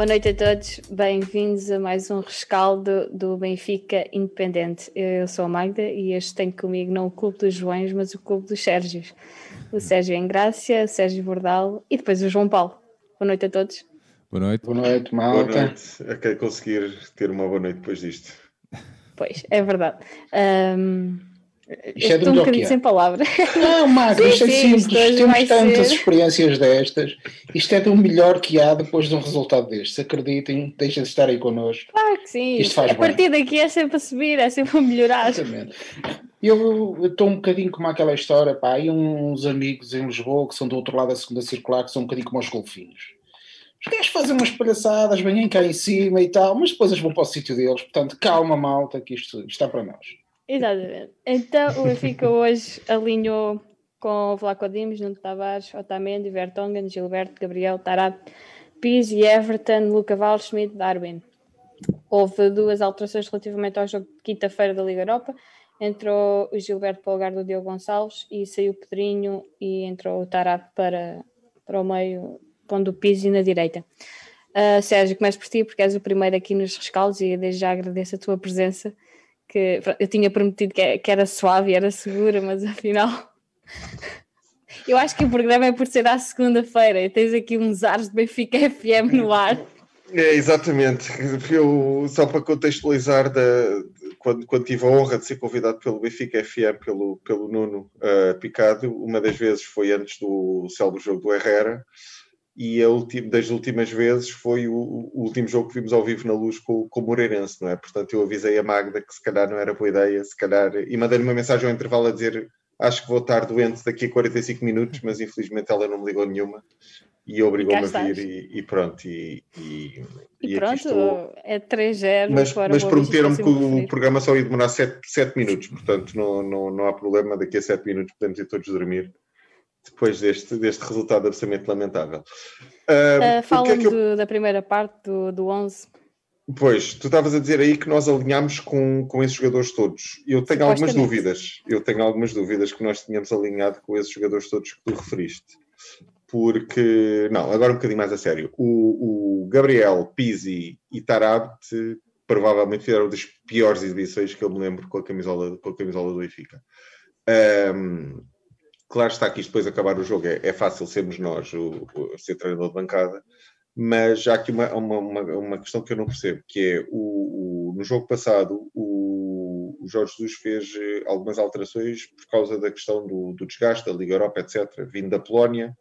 Boa noite a todos, bem-vindos a mais um rescaldo do Benfica Independente. Eu sou a Magda e este tem comigo não o Clube dos Joões, mas o Clube dos Sérgios. O Sérgio Engrácia, o Sérgio Bordal e depois o João Paulo. Boa noite a todos. Boa noite. Boa noite, Malta. Boa noite. É que conseguir ter uma boa noite depois disto. Pois, é verdade. Um... Isto é Estou um bocadinho sem palavras. Não, Marco, isto é sim, simples. Temos tantas ser. experiências destas. Isto é do melhor que há depois de um resultado destes. Acreditem, deixem de estar aí connosco. Claro que sim. Isto faz a partir daqui é sempre a subir, é sempre a melhorar. Exatamente. Eu estou um bocadinho como aquela história, pá, aí uns amigos em Lisboa que são do outro lado da segunda circular, que são um bocadinho como os golfinhos. Os gajos fazem umas palhaçadas, vêm cá em cima e tal, mas depois eles vão para o sítio deles. Portanto, calma, malta, que isto está para nós. Exatamente. Então o Benfica hoje alinhou com o Vlaco Dimos, Nuno Tavares, Otamendi, Vertonghen, Gilberto, Gabriel, Tarab, Pizzi, Everton, Luca Val, Schmidt, Darwin. Houve duas alterações relativamente ao jogo de quinta-feira da Liga Europa. Entrou o Gilberto para o lugar do Diogo Gonçalves e saiu o Pedrinho e entrou o Tarab para, para o meio, pondo o Pizzi na direita. Uh, Sérgio, começo por ti porque és o primeiro aqui nos rescaldos e desde já agradeço a tua presença que eu tinha prometido que, que era suave e era segura, mas afinal. eu acho que o programa é por ser à segunda-feira e tens aqui uns ares de Benfica FM no ar. É, exatamente. Eu, só para contextualizar, da, quando, quando tive a honra de ser convidado pelo Benfica FM, pelo, pelo Nuno uh, Picado, uma das vezes foi antes do célebre jogo do Herrera, e a ultima, das últimas vezes foi o, o, último jogo que vimos ao vivo na luz com, com o Moreirense, não é? Portanto, eu avisei a Magda que se calhar não era boa ideia, se calhar, e mandei-lhe uma mensagem ao intervalo a dizer acho que vou estar doente daqui a 45 minutos, mas infelizmente ela não me ligou nenhuma e obrigou-me a vir e, e, pronto. E, e, e pronto, é 3-0. Mas, mas prometeram-me que o programa só ia demorar 7, 7 minutos, portanto não, não, não há problema, daqui a 7 minutos podemos ir todos dormir depois deste, deste resultado absolutamente lamentável. Uh, uh, Falam é eu... da primeira parte do, do 11. Pois, tu estavas a dizer aí que nós alinhámos com, com esses jogadores todos. Eu tenho algumas dúvidas. Eu tenho algumas dúvidas que nós tínhamos alinhado com esses jogadores todos que tu referiste. Porque, não, agora um bocadinho mais a sério. O, o Gabriel, Pizzi e Tarabt provavelmente fizeram das piores exibições que eu me lembro com a camisola, com a camisola do Benfica. Um, Claro está que isto depois acabar o jogo é, é fácil sermos nós o, o, ser treinador de bancada, mas há aqui uma, uma, uma, uma questão que eu não percebo, que é o, o no jogo passado o, o, Jorge Jesus fez eh, algumas alterações por causa da questão do, do desgaste da Liga Europa, etc., vindo da Polónia,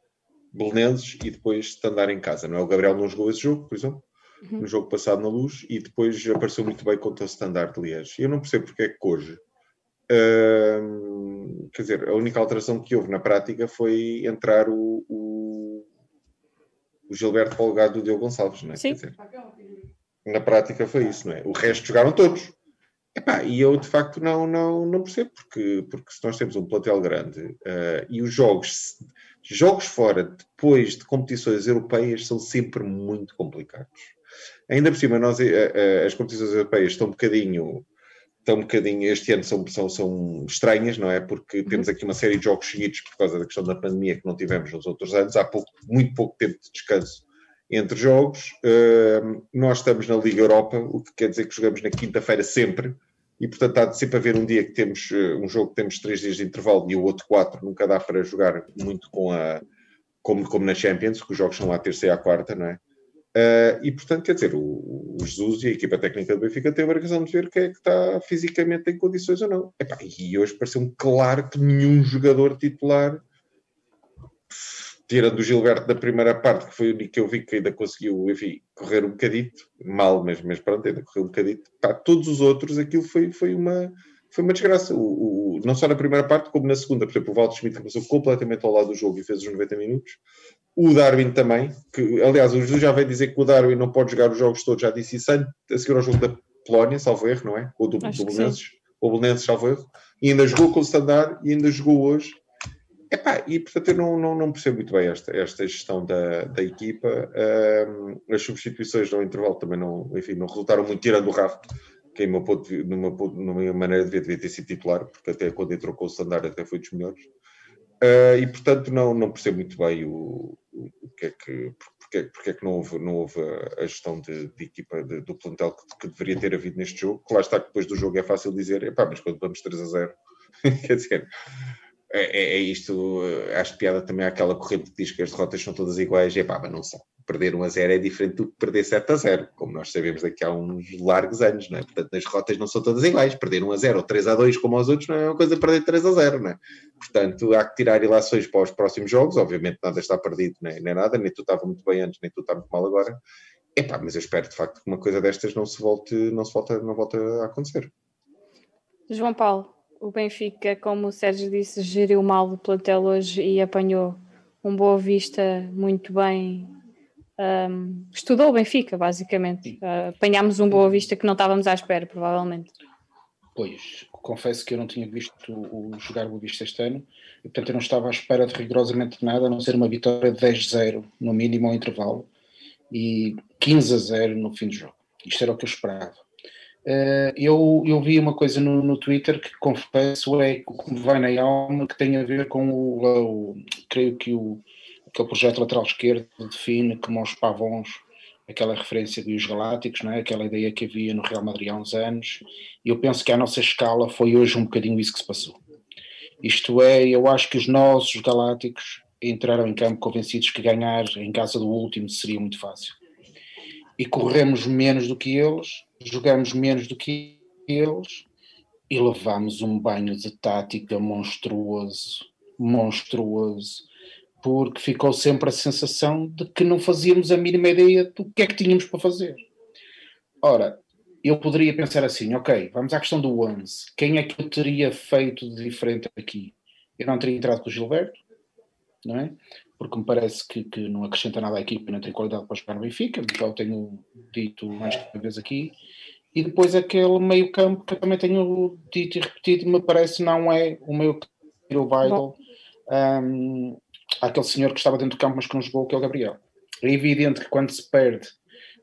Belenenses e depois de andar em casa, não é? O Gabriel não jogou esse jogo, por exemplo, uhum. no jogo passado na Luz, e depois apareceu muito bem contra o Standard de Liège. Eu não percebo porque é que hoje Uh, quer dizer, a única alteração que houve na prática foi entrar o, o, o Gilberto Polgado do Diogo Gonçalves, não é? Sim. Dizer, na prática foi isso, não é? O resto jogaram todos. Epá, e eu de facto não, não, não percebo, porque, porque se nós temos um plantel grande uh, e os jogos, jogos fora depois de competições europeias são sempre muito complicados. Ainda por cima, nós, uh, uh, as competições europeias estão um bocadinho estão um bocadinho, este ano são, são, são estranhas, não é? Porque uhum. temos aqui uma série de jogos seguidos por causa da questão da pandemia que não tivemos nos outros anos, há pouco, muito pouco tempo de descanso entre jogos. Uh, nós estamos na Liga Europa, o que quer dizer que jogamos na quinta-feira sempre, e portanto há de sempre haver um dia que temos uh, um jogo que temos três dias de intervalo e o outro quatro, nunca dá para jogar muito com a como, como na Champions, que os jogos são à terça e à quarta, não é? Uh, e, portanto, quer dizer, o, o, Jesus e a equipa técnica do Benfica têm a obrigação de ver quem é que está fisicamente em condições ou não. Epá, e hoje pareceu-me claro que nenhum jogador titular, tirando o Gilberto da primeira parte, que foi o único que eu vi que ainda conseguiu, enfim, correr um bocadito, mal, mas, mas pronto, ainda correu um bocadito. Todos os outros, aquilo foi, foi uma foi uma desgraça. O, o, não só na primeira parte, como na segunda. Por exemplo, o Walter Schmidt começou completamente ao lado do jogo e fez os 90 minutos. O Darwin também, que aliás, o Jesus já veio dizer que o Darwin não pode jogar os jogos todos, já disse isso a seguir ao jogo da Polónia, salvo erro, não é? Ou do, do Belenenses, ou Belenenses, salvo erro. E ainda jogou com o Standard e ainda jogou hoje. Epá, e portanto eu não, não, não, percebo muito bem esta, esta gestão da, da equipa. Um, as substituições no intervalo também não, enfim, não resultaram muito, tirando o Rafa, que ponto, numa, numa maneira devia, devia ter sido titular, porque até quando entrou com o Standard até foi dos melhores. Uh, e portanto não, não percebo muito bem o, o, o que é que, porque, porque é que não houve, não houve a gestão de, de equipa de, do plantel que, que, deveria ter havido neste jogo. Que lá está que depois do jogo é fácil dizer, epá, mas quando vamos 3 a 0, quer dizer, é, é, é, isto, acho piada também àquela corrente que diz que as derrotas são todas iguais, e pá, mas não são. Perder 1 a 0 é diferente do que perder 7 a 0, como nós sabemos daqui a uns largos anos, não é? Portanto, as derrotas não são todas iguais. Perder 1 a 0 ou 3 a 2 como aos outros não é uma coisa perder 3 a 0, não é? Portanto, há que tirar ilações para os próximos jogos. Obviamente, nada está perdido, nem, nem nada, nem tu estava muito bem antes, nem tu está muito mal agora. Epá, mas eu espero de facto que uma coisa destas não se volte, não se volte, não volte a acontecer. João Paulo, o Benfica, como o Sérgio disse, geriu mal o plantel hoje e apanhou um Boa Vista muito bem. Um, estudou o Benfica, basicamente. Uh, apanhámos um Boa Vista que não estávamos à espera, provavelmente. Pois, confesso que eu não tinha visto o, o jogar Boa Vista este ano e, portanto, eu não estava à espera de rigorosamente nada, a não ser uma vitória de 10-0 no mínimo ao intervalo e 15-0 no fim do jogo. Isto era o que eu esperava. Uh, eu, eu vi uma coisa no, no Twitter que confesso é que me vai na alma que tem a ver com o, o creio que o aquele projeto lateral esquerdo define como os pavões aquela referência dos galácticos, é? aquela ideia que havia no Real Madrid há uns anos, e eu penso que a nossa escala foi hoje um bocadinho isso que se passou. Isto é, eu acho que os nossos galácticos entraram em campo convencidos que ganhar em casa do último seria muito fácil. E corremos menos do que eles, jogamos menos do que eles e levámos um banho de tática monstruoso, monstruoso, porque ficou sempre a sensação de que não fazíamos a mínima ideia do que é que tínhamos para fazer. Ora, eu poderia pensar assim, ok, vamos à questão do 11. Quem é que eu teria feito de diferente aqui? Eu não teria entrado com o Gilberto, não é? Porque me parece que, que não acrescenta nada à equipa e não tem qualidade para jogar no Benfica, já o tenho dito mais de uma vez aqui. E depois aquele meio campo que eu também tenho dito e repetido, me parece não é o meio campo o Weigl. Um, aquele senhor que estava dentro do campo mas que não jogou, que é o Gabriel. É evidente que quando se perde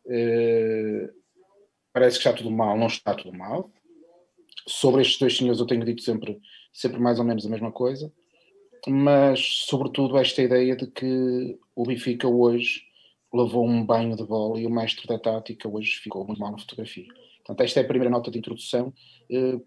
uh, parece que está tudo mal, não está tudo mal. Sobre estes dois senhores eu tenho dito sempre, sempre mais ou menos a mesma coisa, mas sobretudo esta ideia de que o Benfica hoje levou um banho de bola e o mestre da tática hoje ficou muito mal na fotografia. Portanto, esta é a primeira nota de introdução, eh,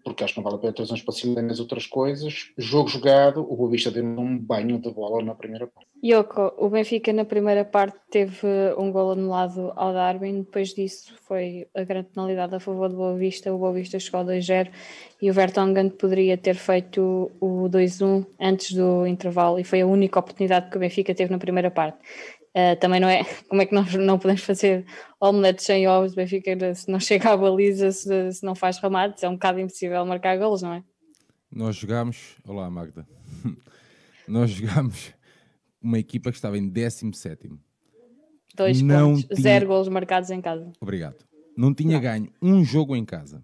porque acho que não vale a pena trazer para cima nas outras coisas. Jogo jogado, o Boa Vista deu um banho de bola na primeira parte. Yoko, o Benfica na primeira parte teve um gol anulado ao Darwin, depois disso foi a grande penalidade a favor do Boa Vista, o Boa Vista chegou ao 2-0 e o Vertonghen poderia ter feito o 2-1 antes do intervalo e foi a única oportunidade que o Benfica teve na primeira parte. Uh, também não é como é que nós não podemos fazer omeletes sem ovos, Benfica se não chega à baliza, se, se não faz remates, é um bocado impossível marcar golos, não é? Nós jogámos, olá Magda, nós jogámos uma equipa que estava em 17 Dois não pontos, tinha... zero golos marcados em casa. Obrigado. Não tinha não. ganho um jogo em casa.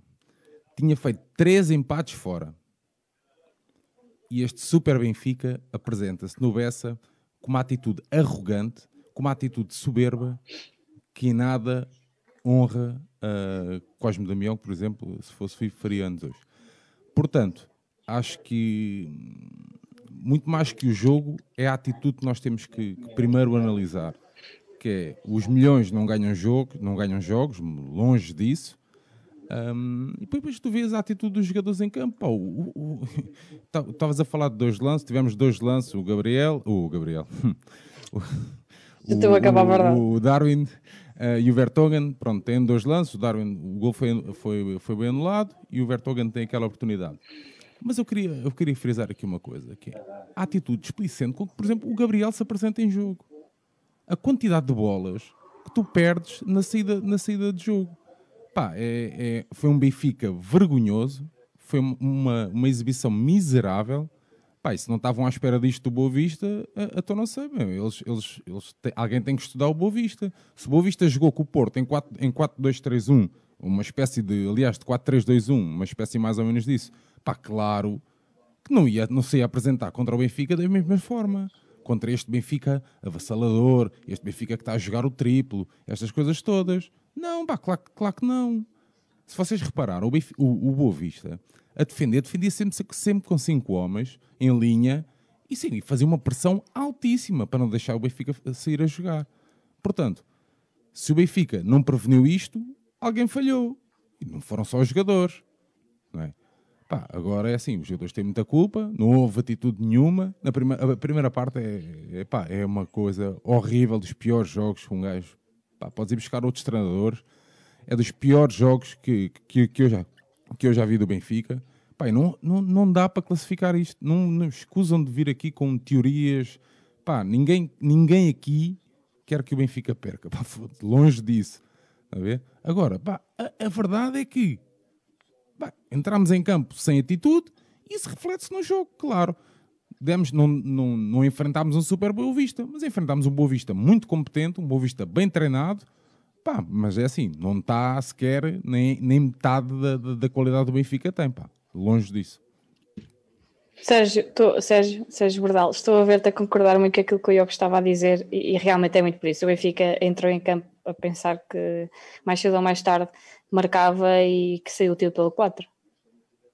Tinha feito três empates fora. E este Super Benfica apresenta-se no Bessa com uma atitude arrogante com uma atitude soberba que nada honra uh, Cosme Damião, por exemplo, se fosse faria anos hoje. Portanto, acho que muito mais que o jogo é a atitude que nós temos que, que primeiro analisar, que é os milhões não ganham jogo, não ganham jogos, longe disso. Um, e depois tu vês a atitude dos jogadores em campo. Estavas a falar de dois lances, tivemos dois lances, o Gabriel, o Gabriel, a acabar a verdade. O Darwin uh, e o Vertogen, pronto, têm dois lances. O Darwin, o gol foi, foi, foi bem anulado e o Vertogen tem aquela oportunidade. Mas eu queria, eu queria frisar aqui uma coisa, que é a atitude displicente com que, por exemplo, o Gabriel se apresenta em jogo. A quantidade de bolas que tu perdes na saída, na saída de jogo. Pá, é, é, foi um Benfica vergonhoso, foi uma, uma exibição miserável Pá, se não estavam à espera disto do Boa Vista, então não sei. Eles, eles, eles alguém tem que estudar o Boa Vista. Se o Boa Vista jogou com o Porto em 4-2-3-1, uma espécie de, aliás, de 4-3-2-1, uma espécie mais ou menos disso, pá, claro que não, ia, não se ia apresentar contra o Benfica da mesma forma. Contra este Benfica avassalador, este Benfica que está a jogar o triplo, estas coisas todas. Não, pá, claro, claro que não. Se vocês repararam, o, o, o Boa Vista a defender, defendia sempre, sempre com cinco homens em linha e sim, fazia uma pressão altíssima para não deixar o Benfica sair a jogar. Portanto, se o Benfica não preveniu isto, alguém falhou. E não foram só os jogadores. Não é? Pá, agora é assim, os jogadores têm muita culpa, não houve atitude nenhuma. Na primeira, a primeira parte é, é, pá, é uma coisa horrível, dos piores jogos que um gajo. Pá, podes ir buscar outros treinadores. É dos piores jogos que, que, que, eu, já, que eu já vi do Benfica. Pá, não, não, não dá para classificar isto. Não, não escusam de vir aqui com teorias. Pá, ninguém, ninguém aqui quer que o Benfica perca. Pá, longe disso. A ver? Agora, pá, a, a verdade é que pá, entramos em campo sem atitude e isso reflete-se no jogo, claro. Demos, não, não, não enfrentámos um super Boa Vista, mas enfrentámos um Boa Vista muito competente, um Boa Vista bem treinado. Pá, mas é assim, não está sequer nem, nem metade da, da, da qualidade do Benfica tem, pá. Longe disso. Sérgio, tô, Sérgio, Sérgio Bordal, estou a ver-te a concordar muito com aquilo que o Iogo estava a dizer e, e, realmente é muito por isso. O Benfica entrou em campo a pensar que mais cedo ou mais tarde marcava e que saiu o tiro pelo 4.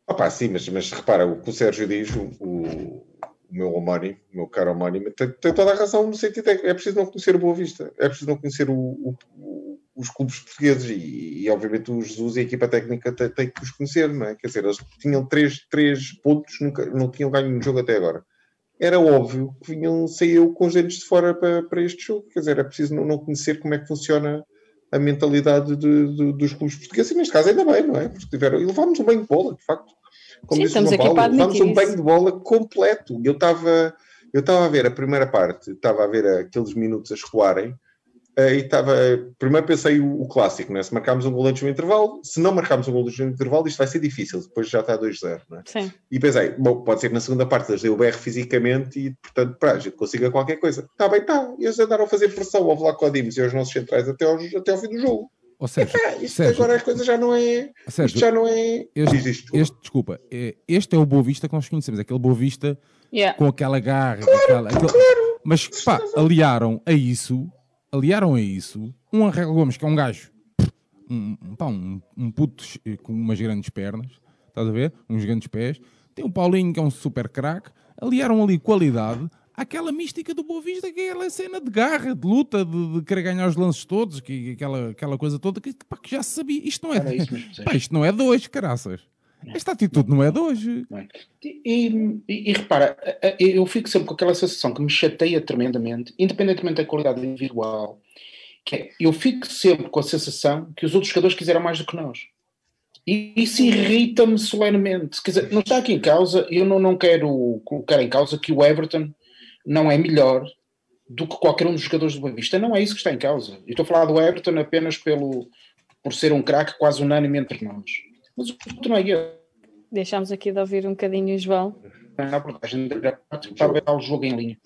Opa, sim, mas, mas repara, o que o Sérgio diz, o, o, o meu homónimo, o meu caro homónimo, tem, tem, toda a razão no sentido é que é preciso não conhecer o Boa Vista, é preciso não conhecer o, o os clubes portugueses e, e, obviamente o Jesus e a equipa técnica têm, têm que os conhecer, não é? Quer dizer, eles tinham três, três pontos, nunca, não tinham ganho nenhum jogo até agora. Era óbvio que vinham, saiu com os dentes de fora para, para este jogo, quer dizer, é preciso não, não conhecer como é que funciona a mentalidade de, de, dos clubes portugueses, e neste caso ainda bem, não é? Porque tiveram, e levámos um banho de bola, de facto. Como Sim, estamos aqui para levámos um banho de bola completo. Eu estava eu estava a ver a primeira parte, estava a ver aqueles minutos a escoarem, e estava. Primeiro pensei o, o, clássico, né? se marcarmos um gol antes do intervalo, se não marcarmos um gol antes do intervalo, isto vai ser difícil, depois já está 2-0. Né? E pensei, bom, pode ser que na segunda parte eles o BR fisicamente e, portanto, para a gente consiga qualquer coisa. Está bem, está. E eles andaram a fazer pressão ao Vlaco Dimos e aos nossos centrais até ao, até ao fim do jogo. Ou seja, isto Sérgio, agora as coisas já não é. Sérgio, isto já não é. Este, isto, este, desculpa, é, este é o Boa Vista que nós conhecemos, aquele Boa Vista yeah. com aquela garra, claro, aquela, aquele... claro. mas pá, aliaram a isso aliaram a isso um Angel Gomes, que é um gajo, um, pá, um, um puto com umas grandes pernas, estás a ver? Uns grandes pés. Tem o Paulinho, que é um super craque. Aliaram ali qualidade àquela mística do Boa Vista, que é aquela cena de garra, de luta, de, de querer ganhar os lances todos, que, aquela, aquela coisa toda que, pá, que já se sabia. Isto não é, pá, isto não é dois, caraças. Esta atitude não é de hoje. E, e, e, repara, eu fico sempre com aquela sensação que me chateia tremendamente, independentemente da qualidade individual, que é, eu fico sempre com a sensação que os outros jogadores quiseram mais do que nós. E isso irrita-me solenemente. Quer dizer, não está aqui em causa, eu não, não quero colocar em causa que o Everton não é melhor do que qualquer um dos jogadores do Boa Vista. Não é isso que está em causa. Eu estou a falar do Everton apenas pelo, por ser um craque quase unânime entre nós. Mas o não é esse. Deixámos aqui de ouvir um bocadinho o João. Na abordagem para ver o jogo em linha.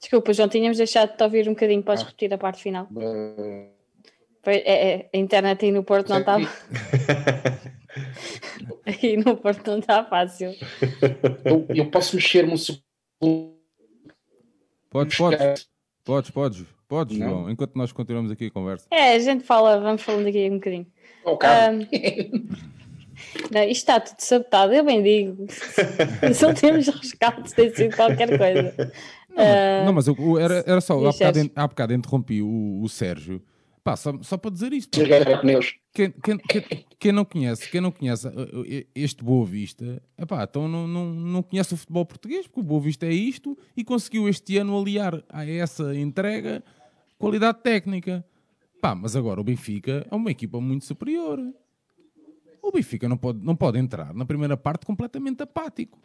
Desculpa, João, tínhamos deixado de te ouvir um bocadinho. Podes ah. repetir a parte final? Uh... É, é, a internet aí no Porto não estava. aí no Porto não está fácil. Eu, eu posso mexer-me um segundo. Podes, podes. Podes, podes. Podes, João, enquanto nós continuamos aqui a conversa. É, a gente fala, vamos falando aqui um bocadinho. Um, não, isto está tudo sabotado, eu bem digo. Só temos rescates, tem sido qualquer coisa. Não, uh, não mas eu, era, era só, há bocado, há bocado interrompi o, o Sérgio. Pá, só, só para dizer isto. Quem, quem, quem, quem, não conhece, quem não conhece uh, uh, este Boa Vista, epá, então não, não, não conhece o futebol português, porque o Boa Vista é isto e conseguiu este ano aliar a essa entrega qualidade técnica. Pá, mas agora o Benfica é uma equipa muito superior. O Benfica não pode, não pode entrar na primeira parte completamente apático.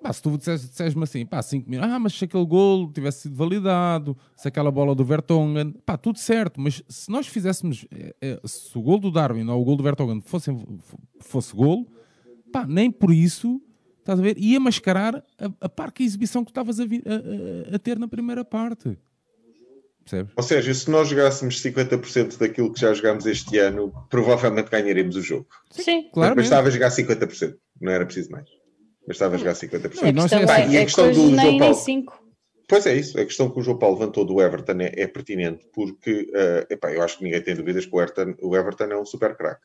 Pá, se tu disseres-me assim, pá, 5 minutos, ah, mas se aquele gol tivesse sido validado, se aquela bola do Vertonghen, pá, tudo certo, mas se nós fizéssemos, é, é, se o gol do Darwin ou o gol do Vertonghen fosse, fosse gol, pá, nem por isso, estás a ver, ia mascarar a, a parca exibição que estavas a, a, a ter na primeira parte. Percebes? Ou seja, se nós jogássemos 50% daquilo que já jogámos este ano, provavelmente ganharemos o jogo. Sim, claro. Mas estava a jogar 50%, não era preciso mais. Mas estava a jogar 50%. Não, a questão, é, e a questão do João Paulo. Pois é isso, a questão que o João Paulo levantou do Everton é, é pertinente, porque uh, epá, eu acho que ninguém tem dúvidas que o Everton, o Everton é um super craque.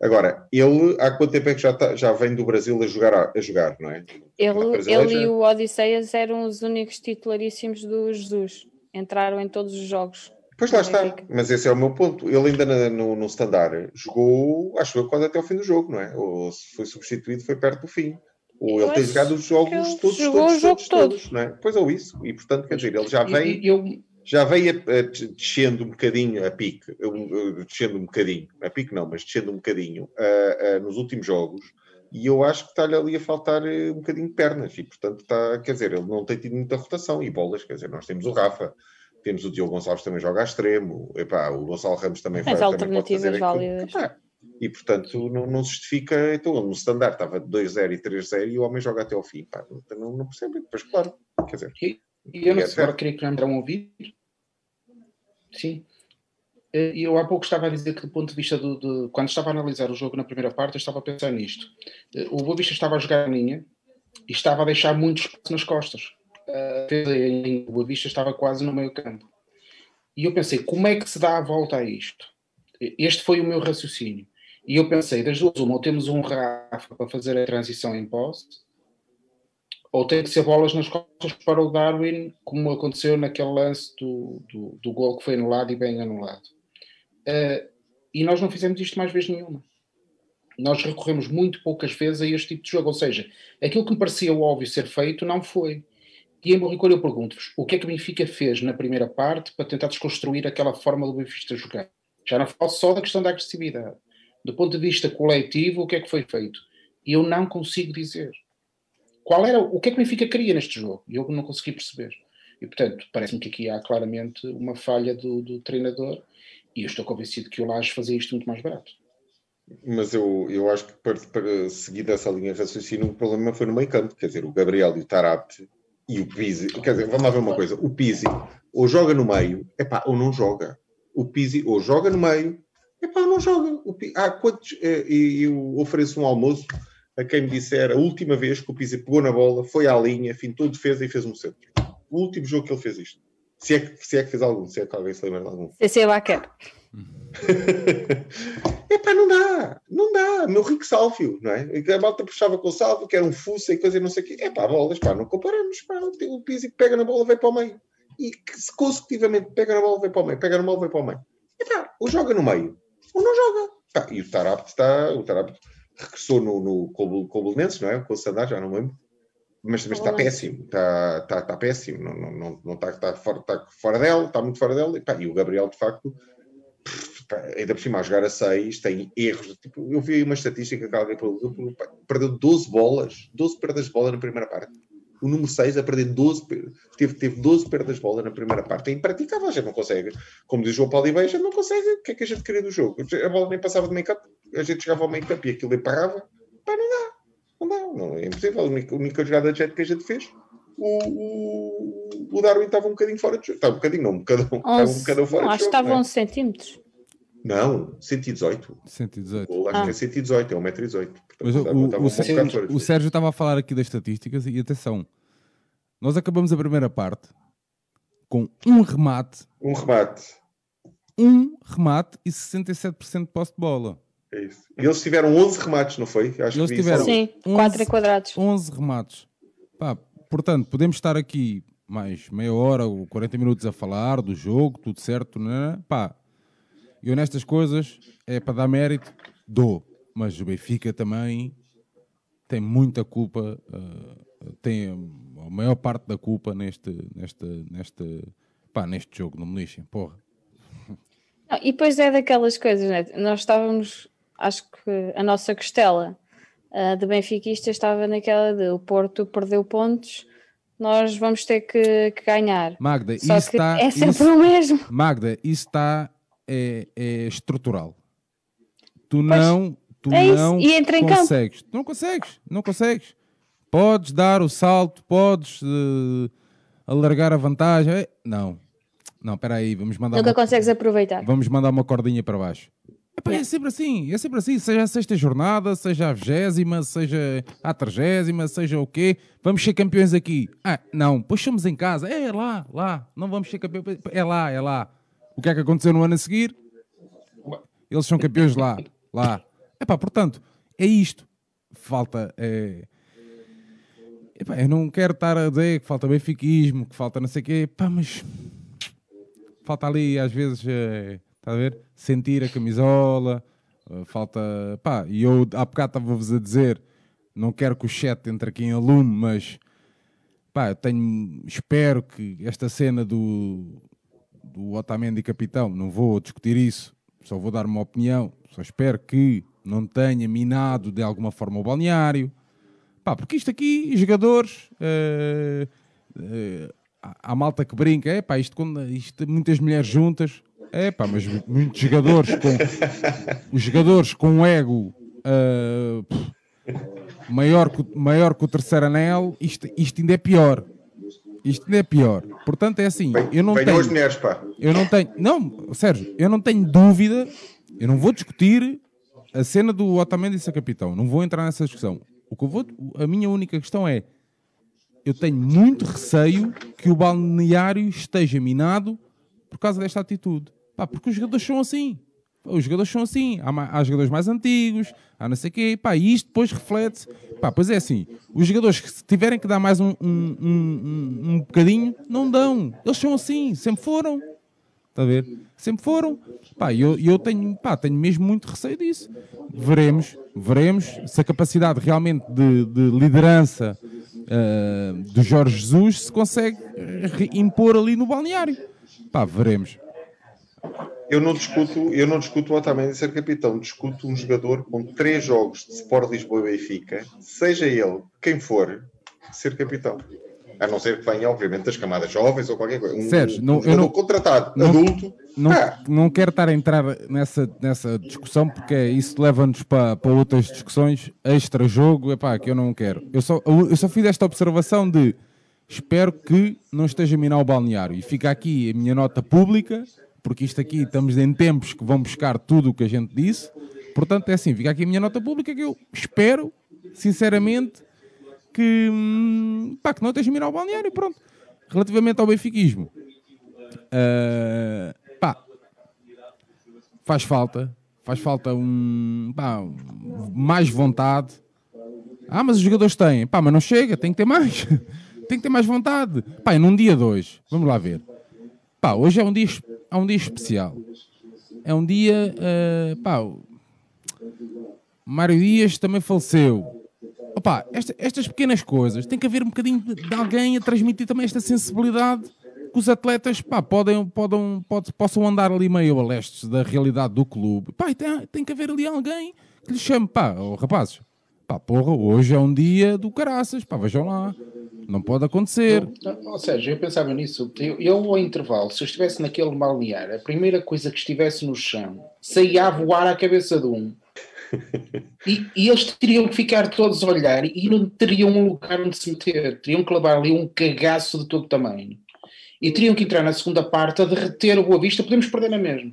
Agora, ele há quanto tempo é que já, tá, já vem do Brasil a jogar, a, a jogar não é? Ele, ele e o Odisseias eram os únicos titularíssimos do Jesus entraram em todos os jogos. Pois lá está, mas esse é o meu ponto. Ele ainda no, no standard jogou, acho eu, quase até o fim do jogo, não é? Ou se foi substituído, foi perto do fim. Ou ele tem jogado os jogos todos, todos, todos, todos, não é? Pois ou isso. E portanto, quer dizer, ele já vem, eu, já veio descendo um bocadinho a pique, descendo um bocadinho, a pique não, mas descendo um bocadinho uh, nos últimos jogos. E eu acho que está-lhe ali a faltar eh, um bocadinho de pernas. E portanto, está, quer dizer, ele não tem tido muita rotação e bolas. Quer dizer, nós temos o Rafa, temos o Diogo Gonçalves também joga a extremo, Epá, o Gonçalo Ramos também faz. As alternativas válidas. Epá, e portanto não, não se justifica. Então, no standard estava 2-0 e 3-0 e o homem joga até ao fim. Pá, não, não percebe. Depois, claro, quer dizer. E, eu não sei, agora queria que me um ouvir. Sim. Eh, eu há pouco estava a dizer que, do ponto de vista do, de, quando estava a analisar o jogo na primeira parte, eu estava a pensar nisto. Eh, o Boa Vista estava a jogar a linha e estava a deixar muito espaço nas costas a em Boa Vista estava quase no meio campo. E eu pensei, como é que se dá a volta a isto? Este foi o meu raciocínio. E eu pensei, das duas, uma, ou temos um Rafa para fazer a transição em posse, ou tem que ser bolas nas costas para o Darwin, como aconteceu naquele lance do, do, do gol que foi anulado e bem anulado. Uh, e nós não fizemos isto mais vez nenhuma. Nós recorremos muito poucas vezes a este tipo de jogo. Ou seja, aquilo que me parecia óbvio ser feito não foi. E em Borricor eu pergunto-vos, o que é que o Benfica fez na primeira parte para tentar desconstruir aquela forma do Benfica jogar? Já não falo só da questão da agressividade. Do ponto de vista coletivo, o que é que foi feito? Eu não consigo dizer. Qual era, o que é que o Benfica queria neste jogo? E eu não consegui perceber. E, portanto, parece-me que aqui há claramente uma falha do, do treinador e eu estou convencido que o Laje fazia isto muito mais barato. Mas eu, eu acho que para, para seguir dessa linha de raciocínio, o problema foi no meio campo. Quer dizer, o Gabriel e o Tarapte e o Pizzi, quer dizer, vamos lá ver uma coisa: o Pizzi ou joga no meio, epá, ou não joga. O Pizzi ou joga no meio, epá, ou não joga. O Pizzi, há quantos. Eh, eu ofereço um almoço a quem me disser a última vez que o Pizzi pegou na bola, foi à linha, fintou defesa e fez um centro. O último jogo que ele fez isto. Se é que, se é que fez algum, se é que alguém se lembra de algum. CC Baquer. Epá, não dá, não dá. Meu rico Sálvio, não é? A malta puxava com o Sálvio, que era um fuça e coisa e não sei o quê. Epá, bolas, pá, não comparamos. Pá, o Pizzi pega na bola vai para o meio. E que se consecutivamente pega na bola vai para o meio, pega na bola vai para o meio. Epá, ou joga no meio, ou não joga. Pá, e o Tarapte está, o Tarapte regressou no, no Colbonenses, não é? Com o Sandar, já não lembro. Mas, mas está péssimo, está, está, está péssimo, não, não, não, não está, está, fora, está fora dela, está muito fora dela. E, pá, e o Gabriel, de facto, ainda por cima a jogar a 6, tem erros. Tipo, eu vi uma estatística que alguém perdeu 12 bolas, 12 perdas de bola na primeira parte. O número 6 a perder 12, teve, teve 12 perdas de bola na primeira parte. É impraticável, a gente não consegue. Como diz o João Paulo Ibeja, a gente não consegue. O que é que a gente queria do jogo? A bola nem passava de meio campo, a gente chegava ao meio campo e aquilo parava. Não. Não é impossível. A única, a única jogada de jet que a gente fez o, o, o, Darwin estava um bocadinho fora de jogo. Estava um bocadinho, não, um bocadão, estava um bocadão fora não, de jogo. Acho que estava 11 centímetros. Não, 118. 118. O acho ah. que é 118, é 1,18m. Mas o, o, o, Sérgio, o Sérgio estava a falar aqui das estatísticas e atenção, nós acabamos a primeira parte com um remate. Um remate. Um remate e 67% de posse de bola. É isso. E eles tiveram 11 remates, não foi? Acho eles tiveram Sim, 4 enquadrados. 11 remates. Pá, portanto, podemos estar aqui mais meia hora ou 40 minutos a falar do jogo, tudo certo, né? Pá, eu nestas coisas, é para dar mérito, dou. Mas o Benfica também tem muita culpa, uh, tem a maior parte da culpa neste, neste, neste, pá, neste jogo, não me lixem, porra. Não, e depois é daquelas coisas, né? nós estávamos, acho que a nossa costela uh, de benfiquista estava naquela de o Porto perdeu pontos, nós vamos ter que, que ganhar. Magda, Só isso está, é sempre isso, o mesmo. Magda, isso está é, é estrutural. Tu pois, não, tu é não consegues. Tu não consegues, não consegues. Podes dar o salto, podes uh, alargar a vantagem. Não, não, espera aí, vamos mandar. Nunca uma, consegues aproveitar. Vamos mandar uma cordinha para baixo. É. é sempre assim, é sempre assim, seja a sexta jornada, seja a vigésima, seja a trigésima, seja o quê, vamos ser campeões aqui. Ah, não, pois somos em casa, é lá, lá, não vamos ser campeões, é lá, é lá. O que é que aconteceu no ano a seguir? Eles são campeões lá. Lá. Epá, portanto, é isto. Falta. É... Epá, eu não quero estar a dizer que falta benfiquismo, que falta não sei o quê. Epá, mas falta ali às vezes, eh, está a ver? Sentir a camisola, eh, falta, pá, e eu há bocado estava-vos a dizer, não quero que o chat entre aqui em aluno, mas pá, tenho, espero que esta cena do, do Otamendi capitão, não vou discutir isso, só vou dar uma opinião, só espero que não tenha minado de alguma forma o balneário, pá, porque isto aqui, jogadores, eh, há- há malta que brinca, é pá, isto, quando, isto muitas mulheres juntas, é pá, mas muitos jogadores com os jogadores com ego ah, pff, maior, que, o- maior que o terceiro anel, isto, isto ainda é pior. Isto ainda é pior. Portanto, é assim, eu não Venham as tenho. mulheres, pá. Eu não tenho. Não, Sérgio, eu não tenho dúvida. Eu não vou discutir a cena do Otamendi ser capitão. Não vou entrar nessa discussão. O que eu vou, a minha única questão é: eu tenho muito receio que o balneário esteja minado por causa desta atitude. Pá, porque os jogadores são assim. Os jogadores são assim. Há, há jogadores mais antigos, há não sei o quê. Pá, e isto depois reflete-se. Pá, pois é assim. Os jogadores que tiverem que dar mais um, um, um, um- bocadinho, não dão. Eles são assim. Sempre foram. Está a ver? Sempre foram. Pá, eu, eu tenho, pá, tenho mesmo muito receio disso. Veremos, veremos se a capacidade realmente de, de liderança ah, do Jorge Jesus se consegue eh, impor ali no balneário. Pá, veremos. Eu não discuto, eu não discuto o Otamendi ser capitão, discuto um jogador com três jogos de Sport Lisboa e Benfica, seja ele quem for, ser capitão. A não ser que venha, obviamente, das camadas jovens ou qualquer coisa. Um, Sérgio, não- um eu não- contratado, não- adulto. Não, Ah, não quero estar a entrar nessa, nessa discussão porque isso leva-nos para, para outras discussões extra-jogo, epá, que eu não quero. Eu só, eu só fiz esta observação de espero que não esteja a minar o balneário e fica aqui a minha nota pública, porque isto aqui estamos em tempos que vão buscar tudo o que a gente disse. Portanto, é assim, fica aqui a minha nota pública que eu espero, sinceramente, que, hum, pá, que não esteja a minar o balneário. Pronto. Relativamente ao benfiquismo, ah, pá, faz falta, faz falta um, pá, mais vontade. Ah, mas os jogadores têm, pá, mas não chega, tem que ter mais, tem que ter mais vontade. Pá, num dia dois, vamos lá ver. Pá, hoje é um dia, é um dia especial. É um dia, ah, pá, Mário Dias também faleceu. Opa, esta- estas pequenas coisas, tem que haver um bocadinho de, alguém a transmitir também esta sensibilidade que os atletas pá, podem, podem, pode- possam andar ali meio a leste da realidade do clube. Pá, tem, tem que haver ali alguém que lhes chame, pá, oh, rapazes, pá, porra, hoje é um dia do caraças, pá, vejam lá, não pode acontecer. Ou seja, eu pensava nisso. Eu, eu, ao intervalo, se eu estivesse naquele balneário, a primeira coisa que estivesse no chão saía a voar à cabeça de um. E, e eles teriam que ficar todos a olhar e não teriam um lugar onde se meter. Teriam que levar ali um cagaço de todo tamanho. E teriam que entrar na segunda parte a derreter o Boa Vista. Podemos perder na mesma.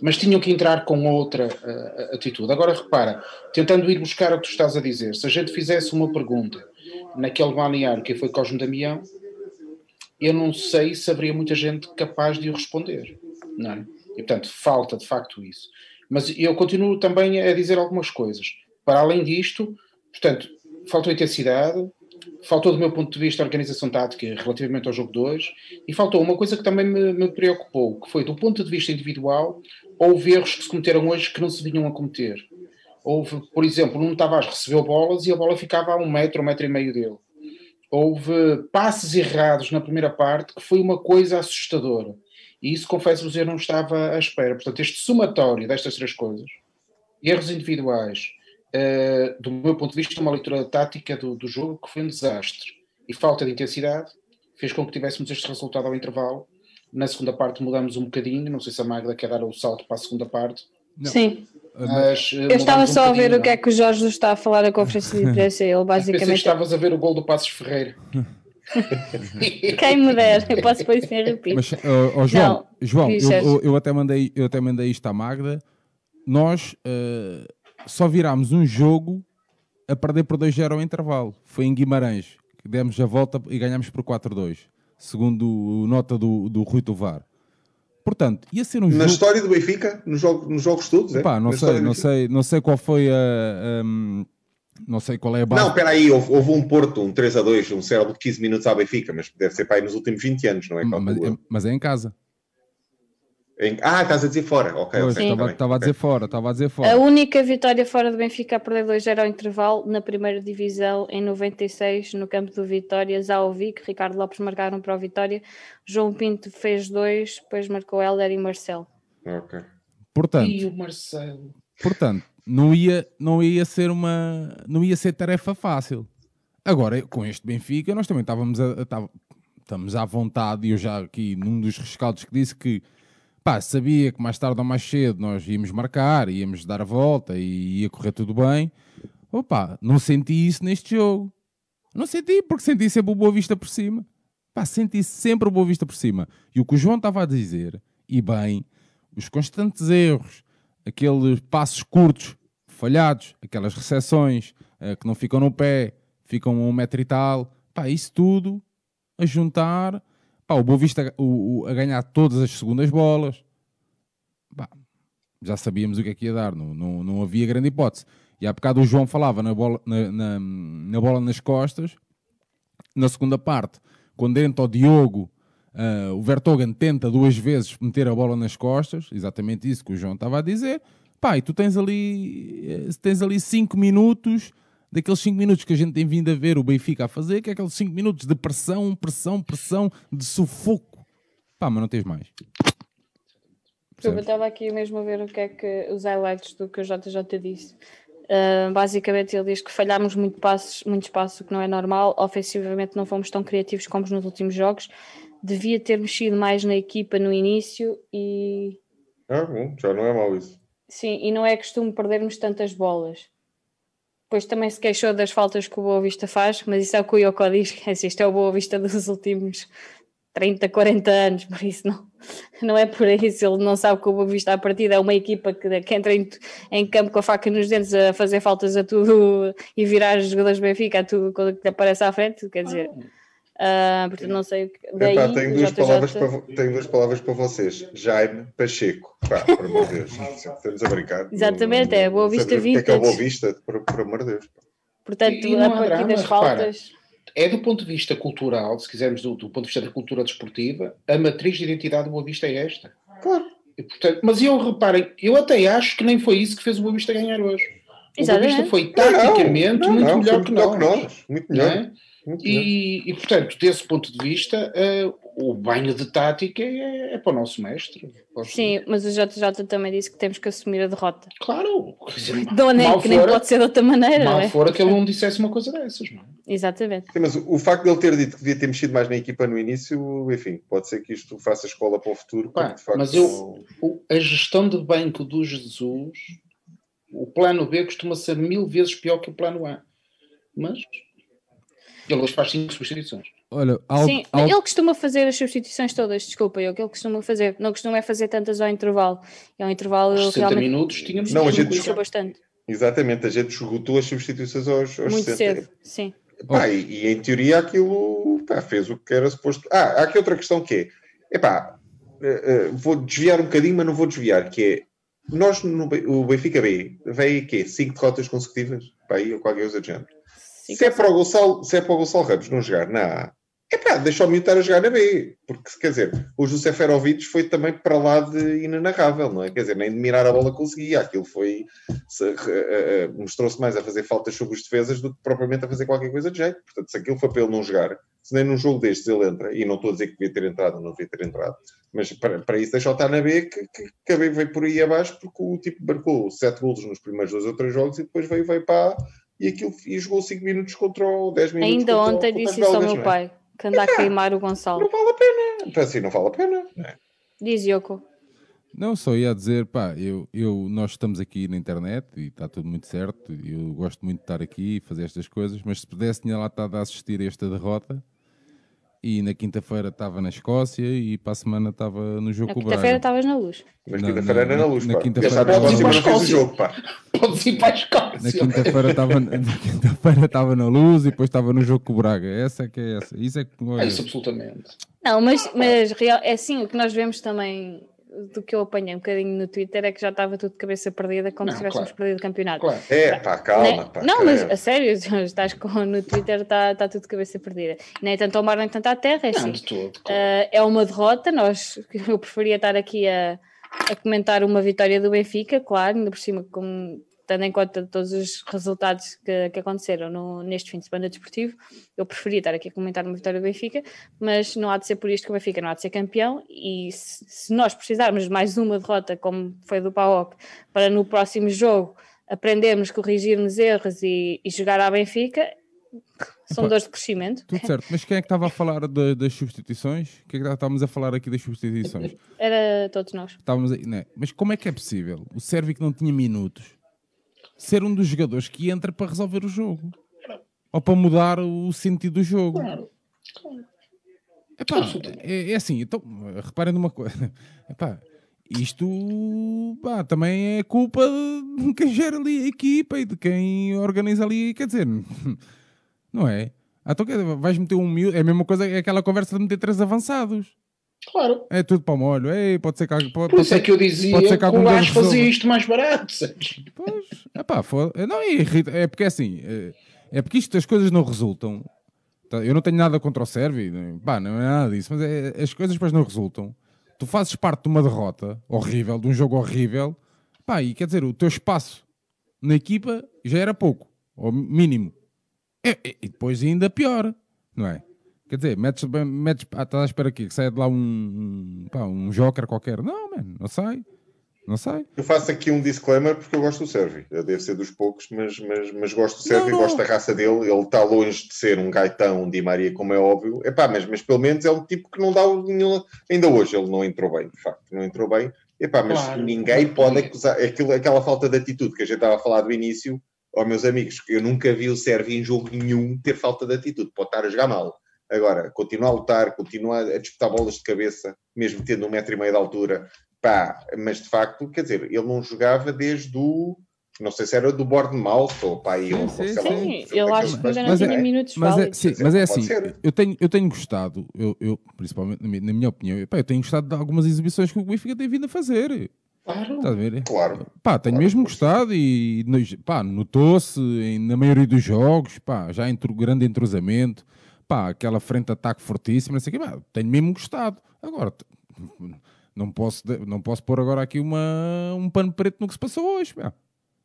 Mas tinham que entrar com outra uh, atitude. Agora repara, tentando ir buscar o que tu estás a dizer, se a gente fizesse uma pergunta naquele balneário que foi Cosme Damião, eu não sei se haveria muita gente capaz de o responder. Não é? E portanto, falta de facto isso. Mas eu continuo também a dizer algumas coisas. Para além disto, portanto, faltou intensidade, faltou do meu ponto de vista a organização tática relativamente ao jogo 2 e faltou uma coisa que também me, me, preocupou, que foi do ponto de vista individual, houve erros que se cometeram hoje que não se vinham a cometer. Houve, por exemplo, um Tavares recebeu bolas e a bola ficava a um metro, um metro e meio dele. Houve passes errados na primeira parte que foi uma coisa assustadora. E isso, confesso-vos, eu não estava à espera. Portanto, este somatório destas três coisas, erros individuais, uh, do meu ponto de vista, uma leitura tática do, do, jogo que foi um desastre. E falta de intensidade fez com que tivéssemos este resultado ao intervalo. Na segunda parte mudamos um bocadinho, não sei se a Magda quer dar o salto para a segunda parte. Não. Sim. Mas, uh, eu estava só um a ver o que é que o Jorge está a falar na conferência de imprensa. Ele basicamente. Pensei que estavas a ver o gol do Passos Ferreira. Quem me der, eu posso pôr isso em repito. Mas, uh, oh, João, não, João eu, eu, eu, até mandei, eu até mandei isto à Magda. Nós uh, só virámos um jogo a perder por 2-0 ao intervalo. Foi em Guimarães, que demos a volta e ganhámos por 4-2, segundo nota do, do Rui Tovar. Portanto, ia ser um Na jogo... história do Benfica, nos jogos, nos jogos todos, é? Pá, não Na sei, não sei, não sei qual foi a... Um, não sei qual é a base. Não, espera aí, houve, houve, um Porto, um 3 a 2, um cérebro de 15 minutos à Benfica, mas deve ser para aí nos últimos 20 anos, não é? Mas, é, mas é em casa. Em- Ah, estás a dizer fora. Ok, Pois, tá estava estava a dizer fora, estava a dizer A fora. única vitória fora do Benfica a perder 2-0 ao intervalo na primeira divisão em 96 no campo do Vitória. Zalvic, Ricardo Lopes marcaram para o Vitória. João Pinto fez dois, depois marcou Helder e Marcelo. Ok. Portanto, E o Marcelo. portanto não, ia, não ia ser uma não ia ser tarefa fácil. Agora, com este Benfica, nós também estávamos, a, a- estamos à vontade, e eu já aqui num dos rescaldos que disse que pá, sabia que mais tarde ou mais cedo nós íamos marcar, íamos dar a volta e ia correr tudo bem. Opa, não senti isso neste jogo. Não senti, porque senti sempre o Boa Vista por cima. Pá, senti sempre o Boa Vista por cima. E o que o João estava a dizer, e bem, os constantes erros, aqueles passos curtos, falhados, aquelas recepções eh, que não ficam no pé, ficam a um metro e tal, pá, isso tudo a juntar, pá, o Boa Vista o- o- a ganhar todas as segundas bolas, pá, já sabíamos o que é que ia dar, não, não, não havia grande hipótese. E há bocado o João falava na bola, na, na- na bola nas costas, na segunda parte, quando entra o Diogo, ah, o Vertogen tenta duas vezes meter a bola nas costas, exatamente isso que o João estava a dizer. Pá, e tu tens ali, eh, tens ali cinco minutos, daqueles cinco minutos que a gente tem vindo a ver o Benfica a fazer, que é aqueles cinco minutos de pressão, pressão, pressão, de sufoco. Pá, mas não tens mais. Eu Percebes? estava aqui mesmo a ver o que é que os highlights do que o JJ disse. Uh, basicamente, ele diz que falhámos muito passos, muito espaço, o que não é normal. Ofensivamente, não fomos tão criativos como nos últimos jogos. Devia ter mexido mais na equipa no início e Ah, bom, já não é mau isso. sim, e não é costume perdermos tantas bolas. Depois também se queixou das faltas que o Boa Vista faz, mas isso é o que o Yoko diz, que é isto é o Boa Vista dos últimos 30, 40 anos, por isso não, não é por isso, ele não sabe que o Boa Vista à partida é uma equipa que, que entra em, em campo com a faca nos dentes a fazer faltas a tudo e virar os jogadores do Benfica a tudo quando lhe aparece à frente, quer dizer, ah, portanto não sei o que. Daí, Epá, tenho, duas JJ palavras para, tenho duas palavras para vocês. Jaime Pacheco. Pá, por amor de Deus. Estamos a brincar. Exatamente, Não- é Boa não Vista sabemos o que é que é o Boa vintage. Vista, por, por amor de Deus. Portanto, E- e não a há partir drama, das repara. faltas. É do ponto de vista cultural, se quisermos do, do ponto de vista da cultura desportiva, a matriz de identidade do Boa Vista é esta. Claro. E, portanto, mas eu reparem, eu até acho que nem foi isso que fez o Boa Vista ganhar hoje. O Boa Vista Exatamente. foi taticamente Não, muito não, melhor foi que melhor nós. Muito não melhor. é? Muito melhor. E, e, portanto, desse ponto de vista, eh, o banho de tática é, é para o nosso mestre. Sim, dizer. mas o JJ também disse que temos que assumir a derrota. Claro. dizer, mal que nem pode ser de outra maneira, não Mal é? fora que ele não dissesse uma coisa dessas, não é? Exatamente. Sim, mas o o facto de ele ter dito que devia ter mexido mais na equipa no início, enfim, pode ser que isto faça escola para o futuro. Pá, porque, de facto, mas eu- O- a gestão de banco do Jesus, o plano B costuma ser mil vezes pior que o plano A. Mas ele hoje faz cinco substituições. Olha, algo, Sim, algo- ele costuma fazer as substituições todas, desculpa, eu que ele costuma fazer. Não costuma é fazer tantas ao intervalo. E ao intervalo Aos ele 60 realmente minutos tínhamos Não, a gente- mexeu bastante. Exatamente, a gente esgotou as substituições aos, aos Muito 60. cedo, sim. Pá, e, e em teoria aquilo pá, fez o que era suposto. Ah, há aqui outra questão que é: epá, eh, eh, vou desviar um bocadinho, mas não vou desviar, que é nós no o Benfica B veio quê? Cinco derrotas consecutivas? Pá, aí ou qualquer coisa do género. Se é para o Gonçalo, se é para o Gonçalo Ramos não jogar na A, epá, deixa o miúdo estar a jogar na B. Porque, quer dizer, o José Ferovic foi também para lá de inenarrável, não é? Quer dizer, nem de mirar a bola conseguia. Aquilo foi. se- eh, eh, mostrou-se mais a fazer faltas sobre os defesas do que propriamente a fazer qualquer coisa de jeito. Portanto, se aquilo foi para ele não jogar, se nem num jogo destes ele entra, e não estou a dizer que devia ter entrado, não devia ter entrado, mas para, para isso deixa-o estar na B, que, que, que a B veio por aí abaixo, porque o tipo marcou sete golos nos primeiros dois ou três jogos e depois veio, veio para A e, aquilo, e jogou 5 minutos contra o 10 minutos. Ainda contra, o- ontem disse isso ao meu não é? pai, que anda a queimar o Gonçalo. Não vale a pena. Então, assim, não vale a pena. não é? Diz Yoko. Não, só ia dizer, pá, eu, eu, nós estamos aqui na internet e está tudo muito certo. Eu gosto muito de estar aqui e fazer estas coisas, mas se pudesse, tinha lá estado a assistir a esta derrota. E na quinta-feira estava na Escócia e para a semana estava no jogo Na com o quinta-feira Braga. estavas na luz. Mas Na- quinta-feira era na- na luz, na pá. quinta-feira não na fez o Escócia. jogo, pá. Podes ir para a Na Escócia. quinta-feira estava na quinta-feira estava na luz e depois estava no jogo com o Braga. Essa é que é essa. Isso é que É isso, absolutamente. Não, mas, mas real, é assim, o que nós vemos também do que eu apanhei um bocadinho no Twitter é que já estava tudo de cabeça perdida como Não, se tivéssemos claro. perdido o campeonato. Claro. É, pá, calma, Né? pá. não, mas credo. a sério, estás com, no Twitter, está tá tudo de cabeça perdida. Nem tanto ao mar, nem tanto à terra, é Não, assim. de todo. claro. Uh, é uma derrota. Nós, eu preferia estar aqui a, a comentar uma vitória do Benfica, claro, ainda por cima, com, tendo em conta todos os resultados que, que aconteceram no- neste fim de semana desportivo. Eu preferia estar aqui a comentar uma vitória do Benfica, mas não há de ser por isto que o Benfica não há de ser campeão. E se, se nós precisarmos de mais uma derrota, como foi do PAOK, para no próximo jogo aprendermos, corrigirmos erros e, e jogar à Benfica, são Opa. dores de crescimento. Tudo certo, mas quem é que estava a falar da- das substituições? Quem é que estávamos a falar aqui das substituições? Era todos nós. Estávamos aí, né? Mas como é que é possível o Sérvio que não tinha minutos ser um dos jogadores que entra para resolver o jogo? Ou para mudar o sentido do jogo? Claro. Epá, é, é assim, então, reparem numa coisa. Epá, isto pá, também é culpa de quem gera ali a equipa e de quem organiza ali, quer dizer, não é? Ah, então, vais meter um miúdo, é a mesma coisa, é aquela conversa de meter três avançados. Claro. É tudo para o molho, Ei, pode ser que, pode, Por pode isso é ser, que eu dizia pode que ser que algum o gajo fazia isto mais barato. sabes? Pois, epá, foda- não, é, irrita- é porque assim, é, é porque isto as coisas não resultam. Tá, Eu não tenho nada contra o Sérvio, pá, não é nada disso, mas é- as coisas depois não resultam. Tu fazes parte de uma derrota horrível, de um jogo horrível, pá, e quer dizer, o teu espaço na equipa já era pouco, ou mínimo. É- é- e depois ainda pior, não é? Quer dizer, metes, metes ah, estás à espera aqui, que saia de lá um, um, pá, um joker qualquer. Não, mano, não sai. Não sai. Eu faço aqui um disclaimer porque eu gosto do Sérvio. Eu Deve ser dos poucos, mas, mas, mas gosto do Sérvio, Não, não. gosto da raça dele. Ele está longe de ser um gaitão, um Di Maria, como é óbvio. Epá, mas, mas pelo menos é um tipo que não dá o nenhum. Ainda hoje ele não entrou bem, de facto, não entrou bem. Epá, mas Claro. ninguém pode acusar aquilo, aquela falta de atitude que a gente estava a falar do início. Ó, meus amigos, eu nunca vi o Sérvio em jogo nenhum ter falta de atitude. Pode estar a jogar mal. Agora, continua a lutar, continua a disputar bolas de cabeça, mesmo tendo um metro e meio de altura. Pá, mas de facto, quer dizer, ele não jogava desde o. Não sei se era do Bournemouth ou pá, aí, Sim, ou, sim, sei lá, Sim, um- eu acho que ainda não Mas tinha é- minutos Mas é, sim, mas é assim, eu tenho, eu tenho gostado, eu, eu, principalmente na minha, na minha opinião, pá, eu tenho gostado de algumas exibições que o Benfica tem vindo a fazer. Claro. Estás a ver? Claro. Pá, tenho Claro, mesmo gostado e pá, notou-se na maioria dos jogos, pá, já entre grande entrosamento, pá, aquela frente de ataque fortíssima, não sei o quê, pá, tenho mesmo gostado. Agora, não posso, não posso pôr agora aqui uma, um pano preto no que se passou hoje, pá.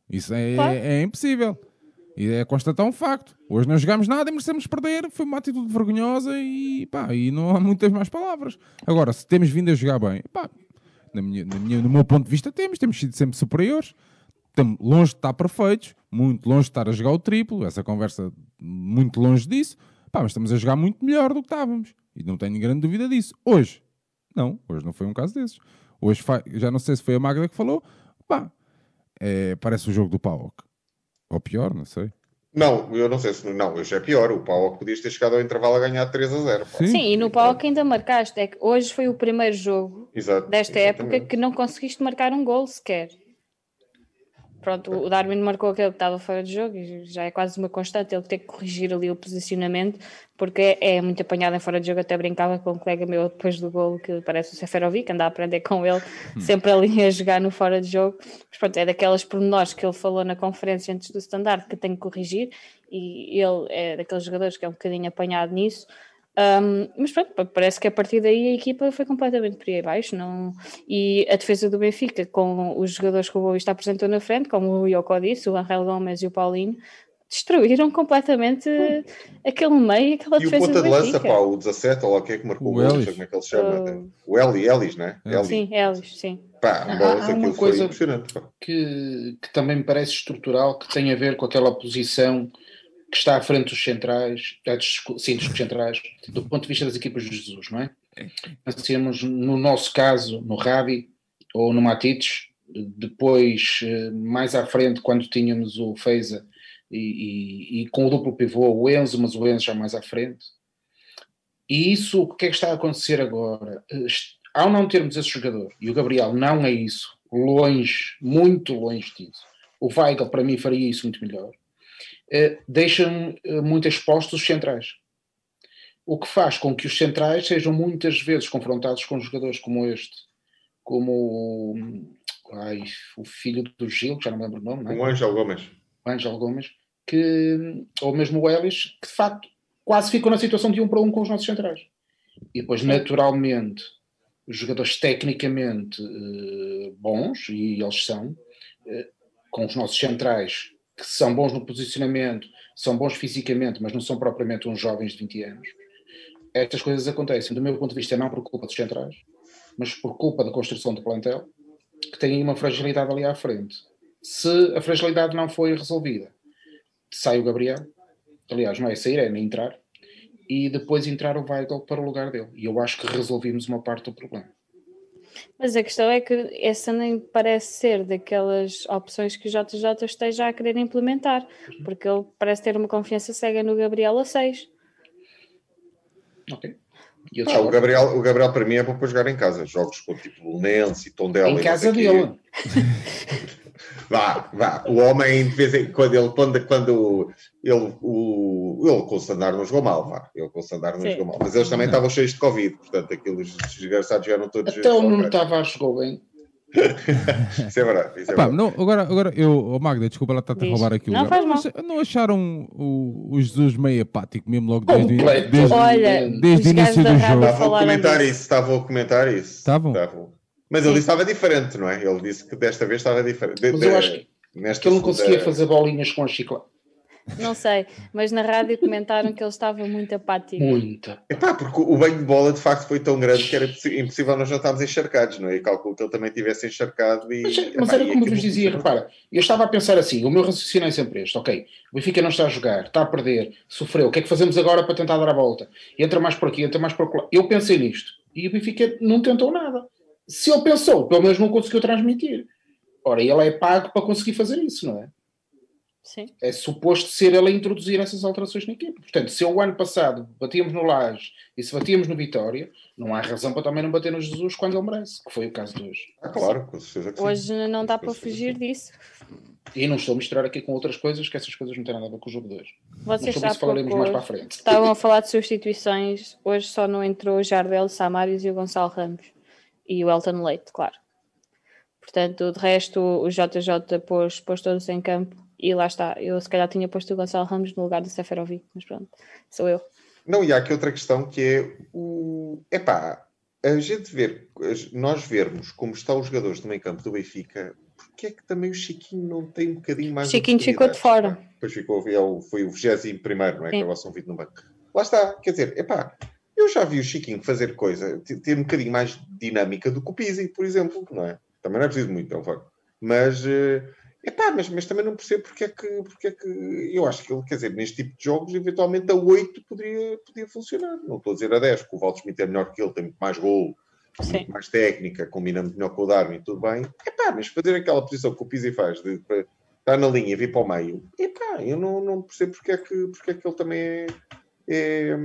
Isso é, Claro. é impossível. E é constatar um facto. Hoje não jogámos nada e merecemos perder. Foi uma atitude vergonhosa e pá, e não há muitas mais palavras. Agora, se temos vindo a jogar bem, pá, na minha, na minha- no meu ponto de vista, temos, temos sido sempre superiores. Estamos longe de estar perfeitos, muito longe de estar a jogar o triplo, essa conversa muito longe disso, pá, mas estamos a jogar muito melhor do que estávamos. E não tenho grande dúvida disso. Hoje, não, hoje não foi um caso desses. Hoje, já não sei se foi a Magda que falou, pá, é, parece o jogo do PAOK. Ou pior, não sei. Não, eu não sei se. Não, hoje é pior. O Pau podias ter chegado ao intervalo a ganhar 3 a 0. pá. Sim. Sim, e no palco ainda marcaste. É que hoje foi o primeiro jogo Exato. desta exatamente. época que não conseguiste marcar um gol sequer. Pronto, o Darwin marcou aquele que estava fora de jogo e já é quase uma constante ele ter que corrigir ali o posicionamento porque é, muito apanhado em fora de jogo. Até brincava com um colega meu depois do golo que parece o Seferovic, anda a aprender com ele, sempre ali a jogar no fora de jogo. Mas pronto, é daquelas pormenores que ele falou na conferência antes do standard que tem que corrigir e ele é daqueles jogadores que é um bocadinho apanhado nisso. Um, mas pronto, pa- parece que a partir daí a equipa foi completamente por aí abaixo. Não... E a defesa do Benfica, com os jogadores que o Boa Vista apresentou na frente, como o Yoko disse, o Angel Gomes e o Paulinho, destruíram completamente aquele meio, aquela E o defesa ponta do de lança, Benfica. pá, o 17, ou lá o que é que marcou O o gol, não Ellis. sei como é que ele se chama. Uh, O Eli, Ellis, né? É. Ellis. Sim, eles, sim. Pá, Há- bolas, há uma coisa- foi impressionante. pá. que, que também me parece estrutural, que tem a ver com aquela posição que está à frente dos centrais, eh, sim, dos centrais, do ponto de vista das equipas de Jesus, não é? Nós temos, no nosso caso, no Rabi ou no Matites, depois, eh, mais à frente, quando tínhamos o Feiza e, e- e com o duplo pivô, o Enzo, mas o Enzo já mais à frente. E isso, o que é que está a acontecer agora? Eh, Ao não termos esse jogador, e o Gabriel não é isso, longe, muito longe disso, o Weigl para mim faria isso muito melhor, deixam eh, muito expostos os centrais. O que faz com que os centrais sejam muitas vezes confrontados com jogadores como este, como o, ai, o filho do Gil, que já não me lembro o nome, não é? O Ângelo Gomes. o Ângelo Gomes, que, ou mesmo o Ellis, que de facto quase ficou na situação de um para um com os nossos centrais. E depois, naturalmente, os jogadores tecnicamente eh, bons, e eles são, eh, com os nossos centrais, que são bons no posicionamento, são bons fisicamente, mas não são propriamente uns jovens de 20 anos. Estas coisas acontecem, do meu ponto de vista, não por culpa dos centrais, mas por culpa da construção do plantel, que tem uma fragilidade ali à frente. Se a fragilidade não foi resolvida, sai o Gabriel, aliás, não é sair, é nem entrar, e depois entrar o Weigl para o lugar dele. E eu acho que resolvimos uma parte do problema. Mas a questão é que essa nem parece ser daquelas opções que o JJ esteja a querer implementar, porque ele parece ter uma confiança cega no Gabriel a 6. Ok. Ah, o, Gabriel, o Gabriel para mim é para jogar em casa. Jogos com tipo Lunense e Tondela. Em casa dele. Vá, vá. O homem, de vez em quando, ele, quando, quando ele, o, ele com o Sandar não jogou mal, vá. Ele com o Sandar não Sim. jogou mal. Mas eles também estavam cheios de Covid, portanto, aqueles desgraçados jogaram todos. Até o Nuno Tavares jogou bem. Isso é verdade. Isso é Epá, verdade. Não, agora, agora eu, oh Magda, desculpa lá estar-te a roubar aqui. Não, faz mal. não acharam o, o Jesus meio apático mesmo logo desde, desde, desde, Olha, desde o início do jogo? Estavam a comentar isso, estavam a comentar isso. Estavam? Mas ele disse que estava diferente, não é? Ele disse que desta vez estava diferente. Mas eu acho que, que ele não conseguia fazer bolinhas com a chiclete. Não sei, mas na rádio comentaram que ele estava muito apático. Muito. Epá, porque o banho de bola de facto foi tão grande que era impossível nós não estarmos encharcados, não é? E calculo que ele também tivesse encharcado e. Mas, mas era como vos dizia, repara, eu estava a pensar assim, o meu raciocínio é sempre este, ok, o Benfica não está a jogar, está a perder, sofreu, o que é que fazemos agora para tentar dar a volta? Entra mais por aqui, entra mais por lá. Eu pensei nisto e o Benfica não tentou nada. Se ele pensou, pelo menos não conseguiu transmitir. Ora, ele é pago para conseguir fazer isso, não é? Sim. É suposto ser ele a introduzir essas alterações na equipe. Portanto, se o ano passado batíamos no Laje e se batíamos no Vitória, não há razão para também não bater no Jesus quando ele merece, que foi o caso de hoje. Ah, claro, com certeza que Hoje sim. não dá para fugir disso. E não estou a misturar aqui com outras coisas, que essas coisas não têm nada a ver com o jogo de hoje. Vocês Mas falaremos mais para a frente. Estavam a falar de substituições, hoje só não entrou o Jardel, Samaris e o Gonçalo Ramos. E o Elton Leite, claro. Portanto, de resto, o JJ pôs, pôs todos em campo e lá está. Eu se calhar tinha posto o Gonçalo Ramos no lugar do Seferovic, mas pronto, sou eu. Não, e há aqui outra questão que é o. Epá, a gente ver, nós vermos como estão os jogadores do meio campo do Benfica, porque é que também o Chiquinho não tem um bocadinho mais. Chiquinho ficou de fora. Depois ficou, é foi o 21 primeiro, não é? Sim. Que é o São Vito no banco. Lá está, quer dizer, epá, eu já vi o Chiquinho fazer coisa, ter um bocadinho mais dinâmica do que o Pizzi, por exemplo, não é? Também não é preciso muito, é um facto. Mas, uh, epá, mas, mas também não percebo porque é, que, porque é que. Eu acho que ele, quer dizer, neste tipo de jogos, eventualmente a 8 poderia, poderia funcionar. Não estou a dizer a 10, porque o Walter Smith é melhor que ele, tem muito mais gol, muito mais técnica, combina muito melhor com o Darwin, tudo bem. Epá, mas fazer aquela posição que o Pizzi faz, de, de estar na linha e vir para o meio, epá, eu não, não percebo porque é, que, porque é que ele também é. É,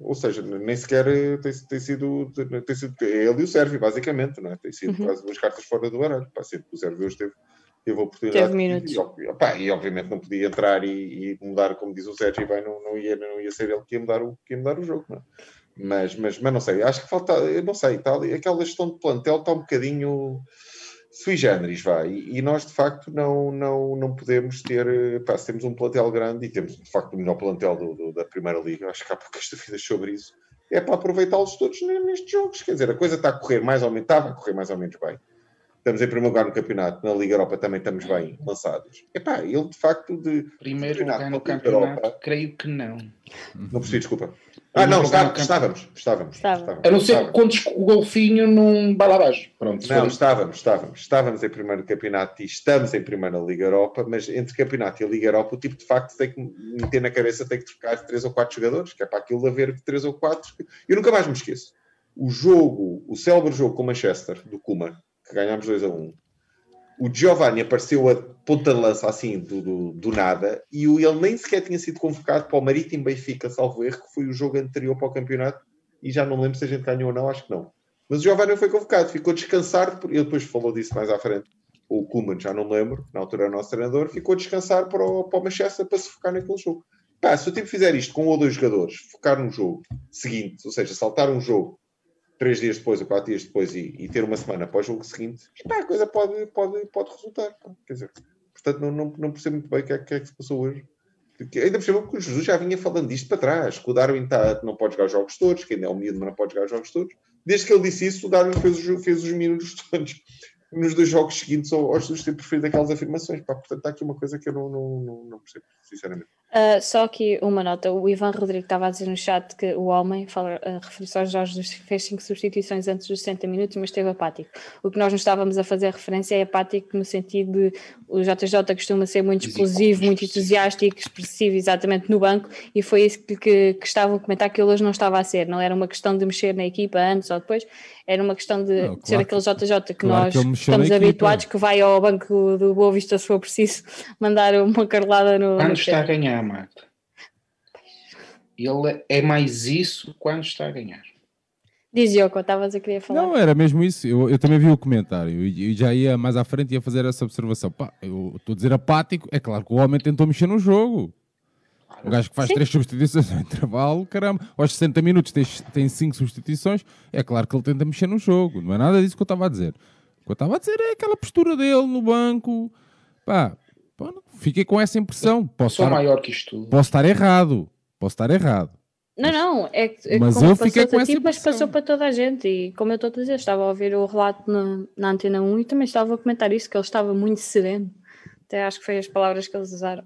ou seja, nem sequer tem, tem, sido, tem sido é ele e o Sérvio, basicamente, não é? tem sido uhum. quase duas cartas fora do baralho. Pá, sempre que o Sérvio hoje teve, a oportunidade teve minutos. E, opa, e, obviamente não podia entrar e, e, mudar, como diz o Sérgio, e bem, não, não, ia, não ia ser ele que ia mudar o, que ia mudar o jogo. Não é? mas, mas, mas não sei, acho que falta, eu não sei, tá, aquela gestão de plantel está um bocadinho sui generis, vai. E, e, nós, de facto, não, não, não podemos ter. Pá, temos um plantel grande e temos, de facto, o melhor plantel do, do, da Primeira Liga, acho que há poucas dúvidas sobre isso. É para aproveitá-los todos nestes jogos. Quer dizer, a coisa está a correr mais ou menos, estava a correr mais ou menos bem. Estamos em primeiro lugar no campeonato, na Liga Europa também estamos bem lançados. Epá, ele de facto de. Primeiro lugar no campeonato, Europa, creio que não. Não percebi, desculpa. Ah, não, está, estávamos, estávamos, estávamos. A não ser quando o golfinho num balabás. Pronto. Não, estávamos, estávamos. Estávamos em primeiro campeonato e estamos em primeira Liga Europa, mas entre campeonato e a Liga Europa, o tipo de facto tem que meter na cabeça, tem que trocar três ou quatro jogadores, que é para aquilo de haver três ou quatro. Eu nunca mais me esqueço. O jogo, o célebre jogo com o Manchester, do Kuma, que ganhámos 2 a 1. Um, o Giovanni apareceu a ponta de lança assim do, do, do, nada e o, ele nem sequer tinha sido convocado para o Marítimo Benfica, salvo erro, que foi o jogo anterior para o campeonato e já não lembro se a gente ganhou ou não, acho que não. Mas o Giovanni foi convocado, ficou descansar, ele depois falou disso mais à frente, o Kuman, já não lembro, na altura era o nosso treinador, ficou a descansar para o, para o Manchester para se focar naquele jogo. Pá, se o time fizer isto com um ou dois jogadores, focar no jogo seguinte, ou seja, saltar um jogo três dias depois ou quatro dias depois e, e ter uma semana após o jogo seguinte, epá, a coisa pode, pode, pode resultar. Quer dizer, portanto, não, não, não percebo muito bem o que é, que, é que se passou hoje. Porque, ainda por cima, porque o Jesus já vinha falando disto para trás, que o Darwin tá, não pode jogar os jogos todos, que ainda é um miúdo, mas não pode jogar os jogos todos. Desde que ele disse isso, o Darwin fez os, fez os minutos todos nos dois jogos seguintes ao, ao Jesus ter preferido aquelas afirmações. Pá, portanto, está aqui uma coisa que eu não, não, não, não percebo, sinceramente. Uh, só aqui uma nota: o Ivan Rodrigo estava a dizer no chat que o homem, fala, uh, referiu-se aos Jorge fez 5 substituições antes dos 60 minutos, mas esteve apático. O que nós nos estávamos a fazer referência é apático no sentido de o JJ costuma ser muito explosivo, muito entusiástico, expressivo, exatamente no banco, e foi isso que, que, que estavam a comentar que ele hoje não estava a ser. Não era uma questão de mexer na equipa antes ou depois, era uma questão de, não, ser aquele JJ que claro nós que estamos habituados, que vai ao banco do Boa Vista se for preciso mandar uma carlada no. Quando está a ganhar, Marta. Ele é mais isso quando está a ganhar. Diz Yoko, estavas a querer falar. Não, era mesmo isso. Eu, eu também vi o comentário e, já ia mais à frente e ia fazer essa observação. Pá, eu estou a dizer apático, é claro que o homem tentou mexer no jogo. O gajo que faz Sim. três substituições no intervalo, caramba, aos 60 minutos tem, tem cinco substituições, é claro que ele tenta mexer no jogo. Não é nada disso que eu estava a dizer. O que eu estava a dizer é aquela postura dele no banco. Pá, pá fiquei com essa impressão. Posso Sou estar, maior que isto tudo. Posso estar errado. Posso estar errado. Não, não, é, é mas como eu fiquei com essa ti, mas passou para toda a gente. E como eu estou a dizer, estava a ouvir o relato na, na Antena 1 e também estava a comentar isso, que ele estava muito sereno. Até acho que foi as palavras que eles usaram.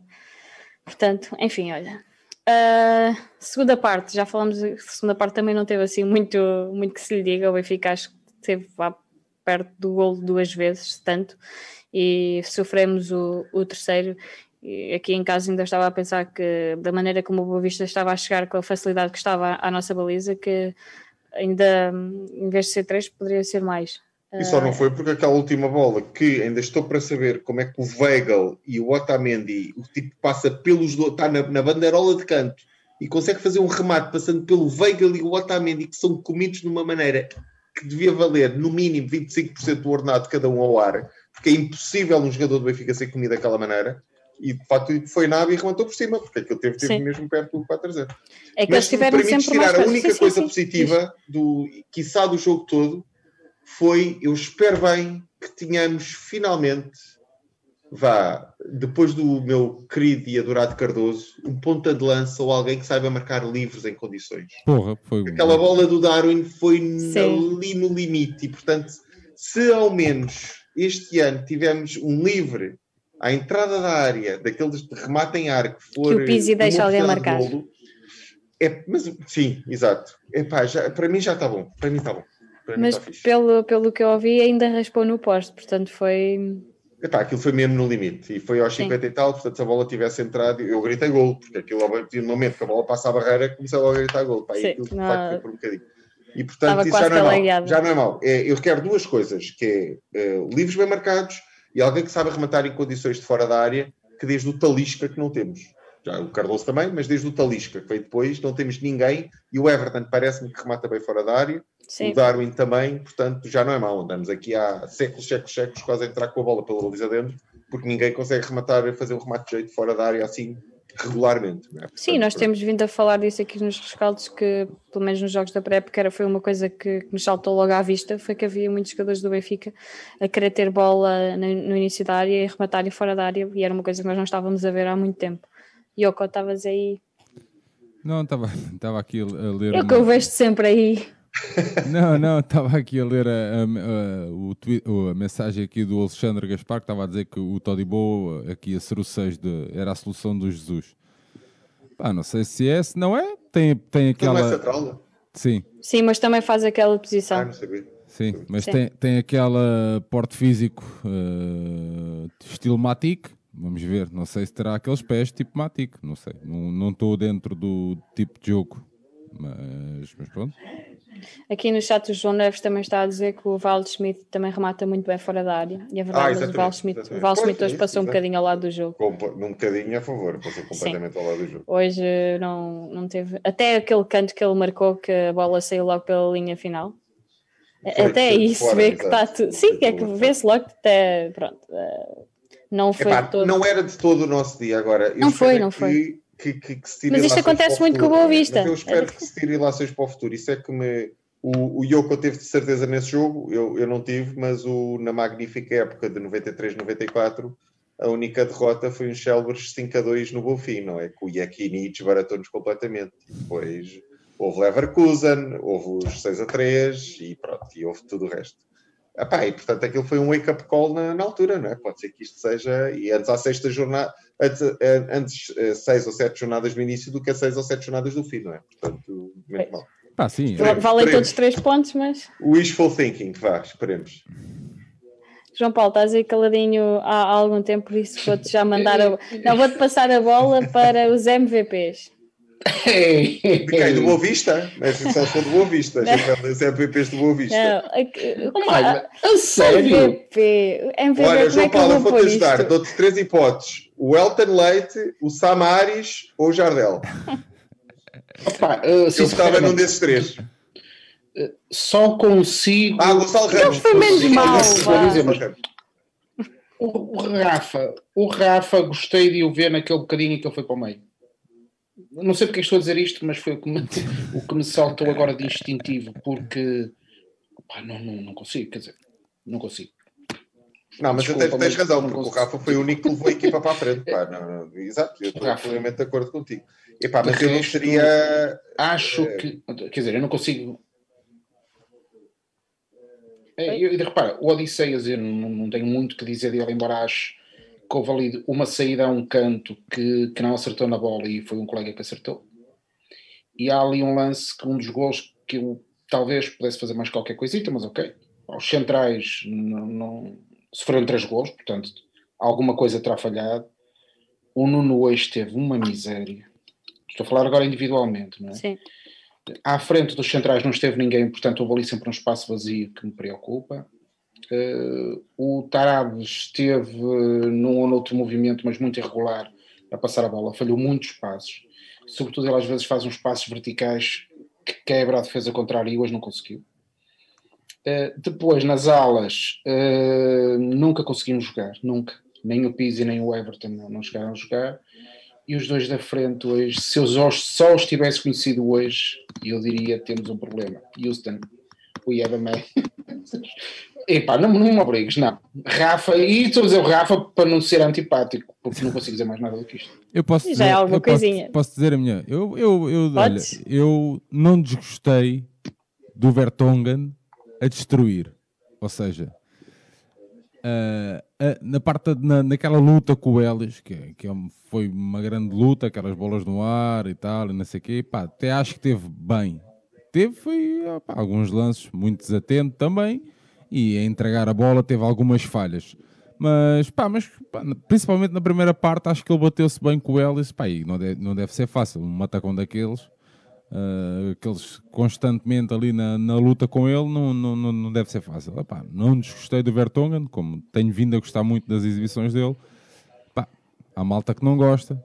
Portanto, enfim, olha, Uh, segunda parte, já falamos, segunda parte também não teve assim muito, muito que se lhe diga. O Benfica acho que esteve lá perto do golo duas vezes, tanto, e sofremos o, o terceiro. Aqui em casa ainda estava a pensar que, da maneira como o Boa Vista estava a chegar, com a facilidade que estava à nossa baliza, que ainda em vez de ser três, poderia ser mais. E só não foi porque aquela última bola, que ainda estou para saber como é que o Weigl e o Otamendi, o tipo passa pelos dois, está na, na bandeirola de canto e consegue fazer um remate passando pelo Weigl e o Otamendi, que são comidos de uma maneira que devia valer no mínimo 25% do ordenado de cada um ao ar, porque é impossível um jogador do Benfica ser comido daquela maneira. E de facto foi nada e rematou por cima, porque aquilo teve, teve mesmo perto do 4 a 0. É que Mas se me permites tirar a única sim, coisa sim, positiva sim. do, quiçá do jogo todo, foi, eu espero bem que tenhamos finalmente, vá, depois do meu querido e adorado Cardoso, um ponta de lança ou alguém que saiba marcar livros em condições. Porra, foi Aquela bola do Darwin foi ali no limite e, portanto, se ao menos este ano tivemos um livre à entrada da área, daqueles de remate em arco, for que o Pizzi deixa alguém marcar. É, mas sim, exato. Epá, já, para mim já está bom. Para mim está bom. Mas pelo, pelo que eu ouvi, ainda raspou no poste, portanto foi. Epá, aquilo foi mesmo no limite e foi aos 50 e tal. Portanto, se a bola tivesse entrado, eu gritei gol, porque aquilo, no momento que a bola passa a barreira, comecei logo a gritar gol. Pá, Sim, aquilo de facto foi por um bocadinho. E portanto, isso já não, é mau, já não é mau. É, eu quero duas coisas: que é uh, livros bem marcados e alguém que sabe arrematar em condições de fora da área, que desde o Talisca que não temos. Já o Carlos também, mas desde o Talisca, que veio depois, não temos ninguém. E o Everton parece-me que remata bem fora da área. Sim. O Darwin também, portanto, já não é mau. Andamos aqui há séculos, séculos, séculos, quase a entrar com a bola pela baliza dentro, porque ninguém consegue rematar, fazer um remate de jeito fora da área assim regularmente. É? Portanto, Sim, nós temos vindo a falar disso aqui nos rescaldos, que pelo menos nos jogos da pré-época foi uma coisa que, que, nos saltou logo à vista, foi que havia muitos jogadores do Benfica a querer ter bola no, no início da área e rematarem fora da área, e era uma coisa que nós não estávamos a ver há muito tempo. Yoko, estavas aí? Não, estava aqui a ler. Eu uma... que eu vejo sempre aí. Não, não, estava aqui a ler a, a, a, o tweet, a, mensagem aqui do Alexandre Gaspar que estava a dizer que o Todibo aqui a ser o 6 de, era a solução do Jesus. Pá, não sei se é, se não é, tem, tem aquela. Não é central, Sim. Sim, mas também faz aquela posição. Ah, não sabia. Sim, mas Sim. Tem, tem aquela porte físico uh, estilo Matic Vamos ver, não sei se terá aqueles pés tipo Matic, não sei. Não estou dentro do tipo de jogo, mas, mas pronto. Aqui no chat o João Neves também está a dizer que o Val Schmidt também remata muito bem fora da área. E a é verdade, ah, mas o Val Schmidt, o Schmidt hoje passou um bocadinho ao lado do jogo. Num bocadinho a favor, passou completamente Sim. ao lado do jogo. Hoje não, não teve. Até aquele canto que ele marcou que a bola saiu logo pela linha final. Foi, até isso, fora, vê que está tudo. Sim, é que vê-se logo que até. Pronto. Uh, não foi Epá, todo... Não era de todo o nosso dia agora. não foi, não foi. Que, que, que se Mas isto acontece muito com o Boa Vista. eu espero que se tire ilações para o futuro. Isso é que me, O, o Yoko teve de certeza nesse jogo, eu, eu não tive, mas o, na magnífica época de 93-94, a única derrota foi um Shelbers 5 a 2 no Bonfim, não é? Que o Yakini desbaratou-nos completamente. E depois houve Leverkusen, houve os 6 a 3 e pronto, e houve tudo o resto. Epá, e portanto aquilo foi um wake-up call na, na, altura, não é? Pode ser que isto seja, e antes à sexta jornada, antes, eh, antes eh, seis ou sete jornadas do início do que a seis ou sete jornadas do fim, não é? Portanto, muito mal. Pá, sim. Valem todos três pontos, mas. Wishful thinking, vá, esperemos. João Paulo, estás aí caladinho há, há algum tempo, por isso vou-te já mandar a... Não, vou-te passar a bola para os MVPs. De quem? Do Boa Vista? Mas só sou do Boa Vista. A gente vai os MVPs do Boa Vista. Não, oh, a, a sério? MVP. MVP. Olha, João é Paulo, vou-te ajudar. Dou-te três hipóteses: o Elton Leite, o Samaris ou o Jardel. Opa, uh, Eu estava num desses três. Só consigo. Ah, Gonçalo Ramos. foi menos mal. O, o Rafa, o Rafa, gostei de o ver naquele bocadinho que ele foi para o meio. Não sei porque estou a dizer isto, mas foi o que me, o que me saltou agora de instintivo, porque pá, não, não, não consigo, quer dizer, não consigo. Não, mas Desculpa, até tens razão, porque o Rafa foi o único que levou a equipa para a frente. Pá, não, não, exato, eu estou completamente de acordo contigo. Epá, mas eu não seria. Acho é... que. Quer dizer, eu não consigo. É, eu, repara, o Odisseias, eu não, não tenho muito que dizer dele, embora acho que houve ali uma saída a um canto que, que não acertou na bola e foi um colega que acertou. E há ali um lance que um dos gols que eu talvez pudesse fazer mais qualquer coisita, mas ok. Os centrais não, não sofreram três gols, portanto alguma coisa terá falhado. O Nuno hoje teve uma miséria. Estou a falar agora individualmente, não é? Sim. À frente dos centrais não esteve ninguém, portanto houve ali sempre um espaço vazio que me preocupa. Uh, o Tarabes esteve num ou noutro movimento, mas muito irregular, a passar a bola, falhou muitos passos. Sobretudo ele às vezes faz uns passos verticais que quebra a defesa contrária e hoje não conseguiu. Uh, depois, nas alas, uh, nunca conseguimos jogar, nunca. Nem o Pizzi nem o Everton não, não chegaram a jogar e os dois da frente hoje, se eu só os tivesse conhecido hoje, eu diria temos um problema. Houston, we have a man. Epá, não, não me obrigues, não. Rafa, e estou a dizer o Rafa para não ser antipático, porque não consigo dizer mais nada do que isto. Eu posso dizer, Já é alguma eu coisinha. Posso, posso, dizer a minha. Eu, eu, eu, olha, eu não desgostei do Vertonghen a destruir. Ou seja, Uh, uh, na parte na, naquela luta com o Ellis, que, que é foi uma grande luta, aquelas bolas no ar e tal, e não sei o quê, pá, até acho que teve bem. Teve foi, pá, alguns lances muito desatento também, e a entregar a bola teve algumas falhas. Mas, pá, mas pá, principalmente na primeira parte, acho que ele bateu-se bem com o Ellis, pá, e não deve, não deve ser fácil, um matacão daqueles uh, aqueles constantemente ali na, na, luta com ele, não, não, não deve ser fácil. Epá, não desgostei do Vertonghen, como tenho vindo a gostar muito das exibições dele. Epá, há malta que não gosta,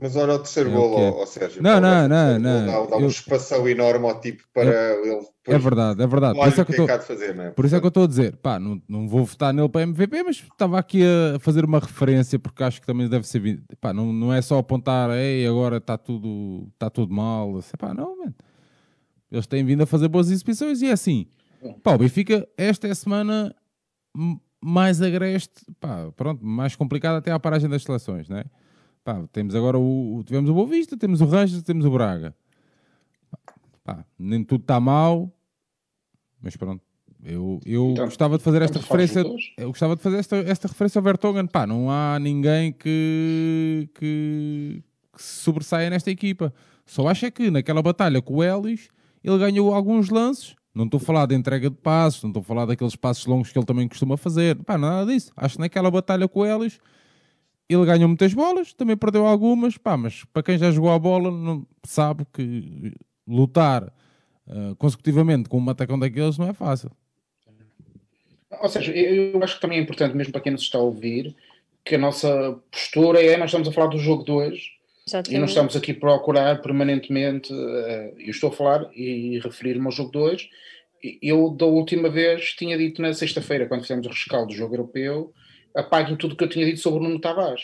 mas olha o terceiro é gol, é. ó, Sérgio. Não, não, não. não. Dá, dá eu... um espação enorme ao tipo para é, ele. É verdade, é verdade. Por isso é que, eu estou, fazer, é? por isso é que eu estou a dizer, pá, não, não vou votar nele para MVP, mas estava aqui a fazer uma referência porque acho que também deve ser. Pá, não, não é só apontar, ei, agora está tudo, está tudo mal. Pá, não, mano. Eles têm vindo a fazer boas exibições e é assim. Pá, o Benfica, esta é a semana mais agreste, pá, pronto, mais complicada até à paragem das seleções, não é? Pá, temos agora o, o, tivemos o Boa Vista, temos o Rangers, temos o Braga. Pá, nem tudo está mal, mas pronto. Eu, eu então, gostava de fazer esta referência. Eu gostava de fazer esta, esta referência ao Vertonghen. Pá, não há ninguém que, que, que se sobressaia nesta equipa. Só acho é que naquela batalha com o Ellis ele ganhou alguns lances. Não estou a falar de entrega de passos, não estou a falar daqueles passos longos que ele também costuma fazer. Pá, nada disso. Acho que naquela batalha com o Ellis ele ganhou muitas bolas, também perdeu algumas, pá, mas para quem já jogou a bola não, sabe que lutar uh, consecutivamente com um atacão daqueles não é fácil. Ou seja, eu acho que também é importante, mesmo para quem nos está a ouvir, que a nossa postura é, nós estamos a falar do jogo de hoje, e não estamos aqui a procurar permanentemente, uh, eu estou a falar e referir-me ao jogo de hoje, eu da última vez tinha dito na sexta-feira, quando fizemos o rescaldo do jogo europeu, apaguem tudo o que eu tinha dito sobre o Nuno Tavares.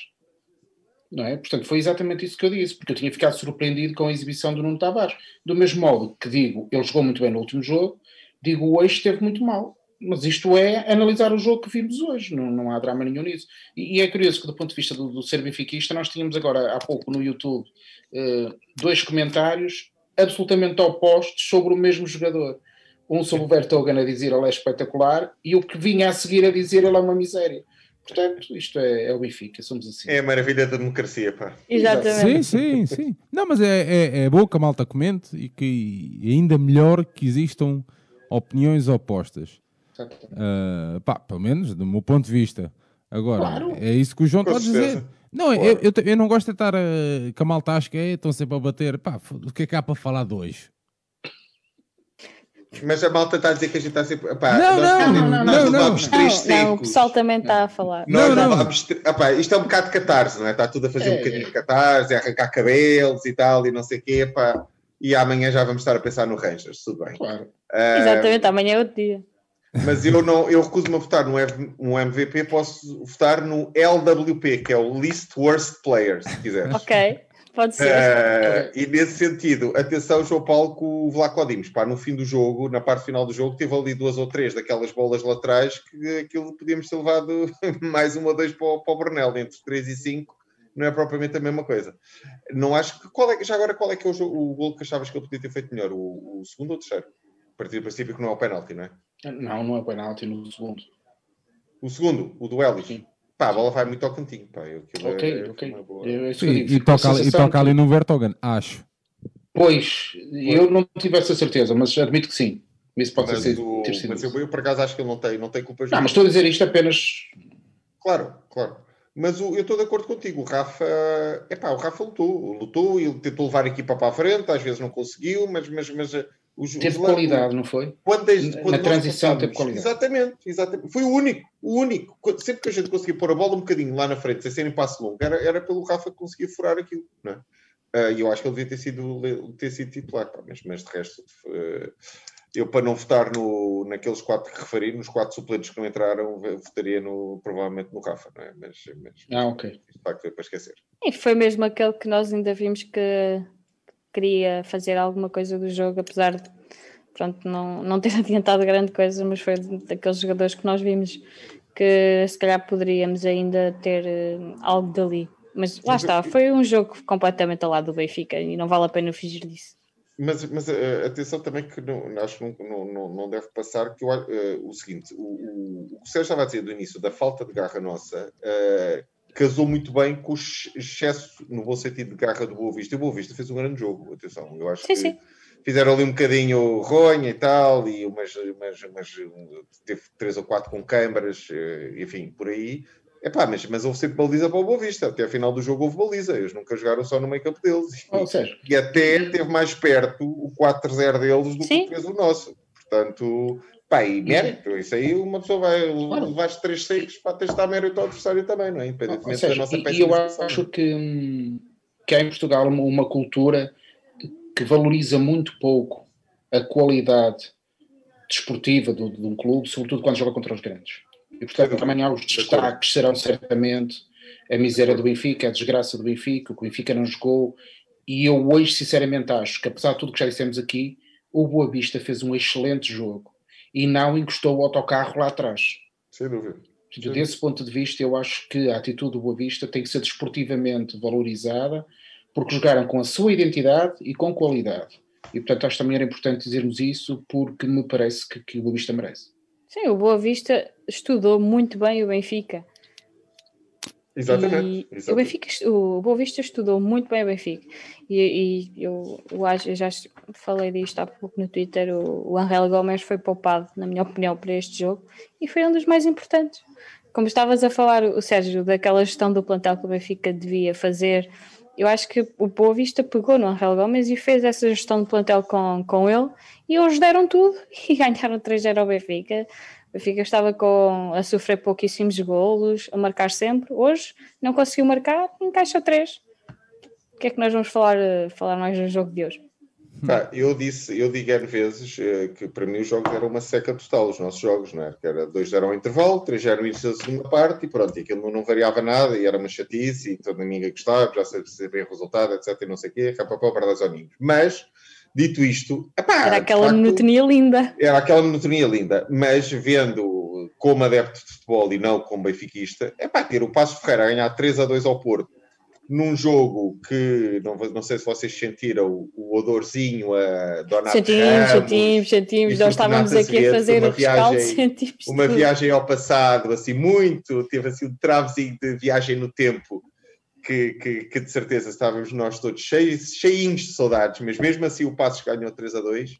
Não é? Portanto, foi exatamente isso que eu disse, porque eu tinha ficado surpreendido com a exibição do Nuno Tavares. Do mesmo modo que digo, ele jogou muito bem no último jogo, digo, eixo esteve muito mal. Mas isto é analisar o jogo que vimos hoje, não, não há drama nenhum nisso. E, e é curioso que, do ponto de vista do, do ser benfiquista, nós tínhamos agora há pouco no YouTube uh, dois comentários absolutamente opostos sobre o mesmo jogador. Um sobre o Vertogen a dizer ele é espetacular e o que vinha a seguir a dizer ele é uma miséria. Portanto, isto é, é o Benfica, somos assim. É a maravilha da democracia, pá. Exatamente. Sim, sim, sim. Não, mas é, é, é boa que a malta comente e que ainda melhor que existam opiniões opostas. Uh, pá, pelo menos do meu ponto de vista. Agora, claro. é isso que o João está a dizer. Não, claro. eu, eu, eu, não gosto de estar a, que a malta acha que é, estão sempre a bater. Pá, o que é que há para falar de hoje? Mas a malta está a dizer que a gente está sempre. Epá, não, nós não, não, não, nós não, levamos não, três não, secos. o pessoal também está a falar. Nós Não, não. levamos. Epá, isto é um bocado de catarse, não é? Está tudo a fazer É. um bocadinho de catarse, a arrancar cabelos e tal, e não sei o quê, epá. E amanhã já vamos estar a pensar no Rangers, tudo bem. Claro. Ah, Exatamente, amanhã é outro dia. Mas eu, não, eu recuso-me a votar no, no MVP, posso votar no LWP, que é o Least Worst Player, se quiseres. Ok, pode ser. Eh, e nesse sentido, atenção, João Paulo, com o Vlaco Dimos. Pá, no fim do jogo, na parte final do jogo, teve ali duas ou três daquelas bolas laterais que aquilo podíamos ter levado mais uma ou dois para o, para o Brunel, entre 3 e 5. Não é propriamente a mesma coisa. Não acho que. Qual é, já agora, qual é que é o, jogo, o gol que achavas que ele podia ter feito melhor? O, o segundo ou o terceiro? A partir do princípio que não é o penalti, não é? Não, não é penalti no segundo. O segundo, o do Ellis. Sim. Pá, a bola vai muito ao cantinho. Pá, eu- Ok, é- ok. boa- Eu- Sim, e a toca, ali- e toca ali no Vertogen, acho. Pois, eu não tive essa certeza, mas admito que sim. Isso pode Mas, ser, o- ter sido. mas eu, eu, por acaso, acho que ele não tem, não tem culpas Não, mas estou a dizer isto apenas. Claro, claro. Mas o- eu estou de acordo contigo. O Rafa, epá, o Rafa lutou, lutou e tentou levar a equipa para a frente, às vezes não conseguiu, mas, mas, mas os, Teve os- qualidade, não foi? Quando, Na- quando na transição passámos- teve qualidade. Exatamente, exatamente. Foi o único, o único. Sempre que a gente conseguia pôr a bola um bocadinho lá na frente, sem ser em passo longo, era, era pelo Rafa que conseguia furar aquilo, não é? Ah, E eu acho que ele devia ter sido, ter sido titular, pá, mas, mas de resto, eh, eu para não votar no, naqueles quatro que referi, nos quatro suplentes que não entraram, eu votaria no, provavelmente no Rafa, não é? Mas, mas Ah, ok. de facto é para esquecer. E foi mesmo aquele que nós ainda vimos que queria fazer alguma coisa do jogo, apesar de pronto, não, não ter adiantado grande coisa, mas foi daqueles jogadores que nós vimos que se calhar poderíamos ainda ter eh, algo dali. Mas lá está, foi um jogo completamente ao lado do Benfica e não vale a pena fugir disso. Mas, mas eh, atenção também que não, acho que não, não, não, deve passar que eu, eh, o seguinte, o, o, o que o Sérgio estava a dizer do início, da falta de garra nossa, casou muito bem com o ex- excesso, no bom sentido, de garra do Boa Vista. E o Boa Vista fez um grande jogo, atenção. Eu acho Sim, que sim. fizeram ali um bocadinho ronha e tal, e umas, umas, umas teve três ou quatro com câmaras, eh, enfim, por aí. Epá, mas, mas houve sempre baliza para o Boa Vista. Até a final do jogo houve baliza. Eles nunca jogaram só no meio campo deles. Ou seja, E até teve mais perto o 4-0 deles do Sim. que fez o nosso. Portanto, pá, e mérito. Isso aí uma pessoa vai Claro. levar os três secos para testar mérito ao adversário também, não é? Independentemente seja, da nossa e- e eu acho que, que há em Portugal uma, uma cultura que valoriza muito pouco a qualidade desportiva do- de um clube, sobretudo quando joga contra os grandes. E portanto, amanhã os destaques serão certamente a miséria do Benfica, a desgraça do Benfica, o que o Benfica não jogou. E eu hoje, sinceramente, acho que, apesar de tudo que já dissemos aqui, o Boa Vista fez um excelente jogo e não encostou o autocarro lá atrás. Sem dúvida. Portanto, Desse ponto de vista, eu acho que a atitude do Boa Vista tem que ser desportivamente valorizada, porque jogaram com a sua identidade e com qualidade. E, portanto, acho também era importante dizermos isso, porque me parece que, que o Boa Vista merece. Sim, o Boa Vista estudou muito bem o Benfica. Exatamente. Exatamente. o Benfica, o Boa Vista estudou muito bem o Benfica. E, e eu, eu, acho, eu já falei disto há pouco no Twitter. O, o Angel Gomes foi poupado, na minha opinião, para este jogo e foi um dos mais importantes. Como estavas a falar, o Sérgio, daquela gestão do plantel que o Benfica devia fazer, eu acho que o Boa Vista pegou no Angel Gomes e fez essa gestão de plantel com, com ele e eles deram tudo e ganharam 3-0 ao Benfica. O Benfica estava com, a sofrer pouquíssimos golos, a marcar sempre. Hoje não conseguiu marcar, encaixa três. O que é que nós vamos falar, falar mais no jogo de hoje? Pá, eu disse, eu digo N vezes eh, que para mim os jogos eram uma seca total, os nossos jogos, não é? Que era dois eram intervalo, três eram início da segunda parte e pronto, e aquilo não variava nada e era uma chatice e toda ninguém gostava, já sabia o resultado, etc. e não sei o quê, rapapá para amigos. Mas, dito isto, epá, Era aquela facto, monotonia linda. era aquela monotonia linda, mas vendo como adepto de futebol e não como benfiquista, é pá, ter o Passo Ferreira a ganhar 3 a 2 ao Porto num jogo que não, não sei se vocês sentiram o, o odorzinho a Donato Sentimos, Ramos, sentimos, sentimos. Nós estávamos aqui a fazer o rescaldo, viagem- sentimos uma tudo. viagem ao passado, assim, muito, teve assim um travezinho de viagem no tempo, que, que, que de certeza estávamos nós todos cheios, cheinhos de saudades, mas mesmo assim o Passos ganhou 3 a 2.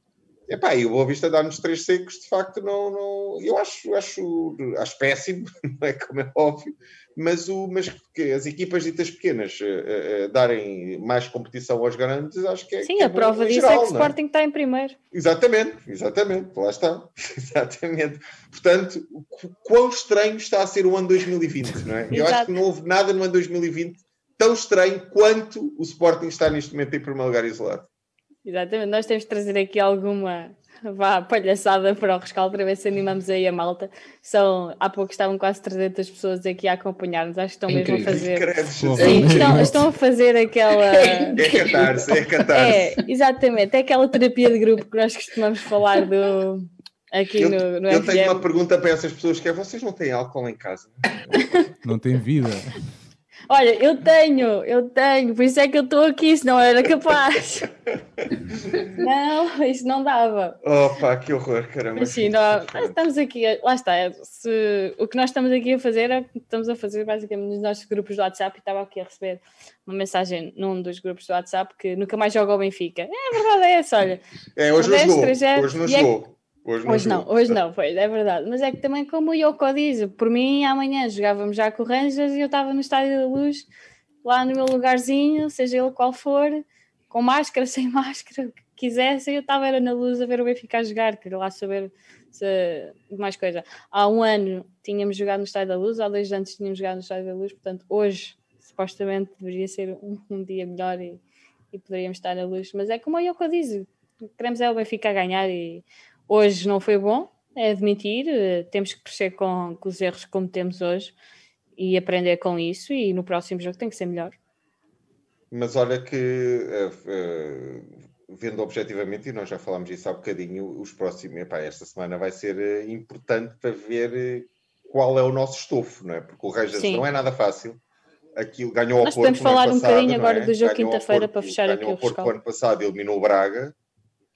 Epá, e o Boa Vista dar-nos três secos, de facto, não, não, eu acho, acho, acho péssimo, não é como é óbvio, mas, o, mas as equipas ditas pequenas eh, eh, darem mais competição aos grandes, acho que é Sim, que é a prova disso geral, é que o não é? Sporting está em primeiro. Exatamente, exatamente, lá está. Exatamente. Portanto, qu- quão estranho está a ser o ano 2020, não é? Eu acho que não houve nada no ano 2020 tão estranho quanto o Sporting está neste momento em primeiro lugar isolado. Exatamente, nós temos de trazer aqui alguma vá, palhaçada para o rescaldo para ver se animamos aí a malta. São, há pouco estavam quase 300 pessoas aqui a acompanhar-nos, acho que estão mesmo a fazer. Sim, estão, estão a fazer aquela. É catarse, é catarse. É, exatamente, é aquela terapia de grupo que nós costumamos falar do, aqui eu, no, no eu tenho uma pergunta para essas pessoas que é, vocês não têm álcool em casa? Não tem vida. Olha, eu tenho, eu tenho, por isso é que eu estou aqui, se não era capaz. Não, isso não dava. Opa, que horror, caramba. Mas sim, nós, estamos aqui, lá está, se- o que nós estamos aqui a fazer é o que estamos a fazer basicamente nos nossos grupos do WhatsApp e estava aqui a receber uma mensagem num dos grupos do WhatsApp que nunca mais joga o Benfica. É a verdade é essa, olha. É, hoje não jogou. Hoje não é- jogou. Hoje não, Hoje não, hoje não, pois, é verdade. Mas é que também, como o Yoko diz, por mim, amanhã jogávamos já com o Rangers e eu estava no Estádio da Luz, lá no meu lugarzinho, seja ele qual for, com máscara, sem máscara, o que quisesse, eu estava era na luz a ver o Benfica a jogar, queria lá saber se, mais coisa. Há um ano tínhamos jogado no Estádio da Luz, há dois anos tínhamos jogado no Estádio da Luz, portanto, hoje, supostamente, deveria ser um, um dia melhor e, e poderíamos estar na luz. Mas é como o Yoko diz, queremos é o Benfica a ganhar e hoje não foi bom, é admitir, eh, temos que crescer com, com os erros que cometemos hoje e aprender com isso e no próximo jogo tem que ser melhor. Mas olha que, eh, eh, vendo objetivamente, e nós já falámos disso há bocadinho, os próximos, epá, esta semana vai ser importante para ver qual é o nosso estofo, não é? Porque o Rangers Sim. não é nada fácil. Aquilo ganhou ao Nós Porto podemos falar um passado, bocadinho não agora é? do jogo ao quinta-feira para fechar ganhou aqui ao o Porto ano passado, eliminou o Braga.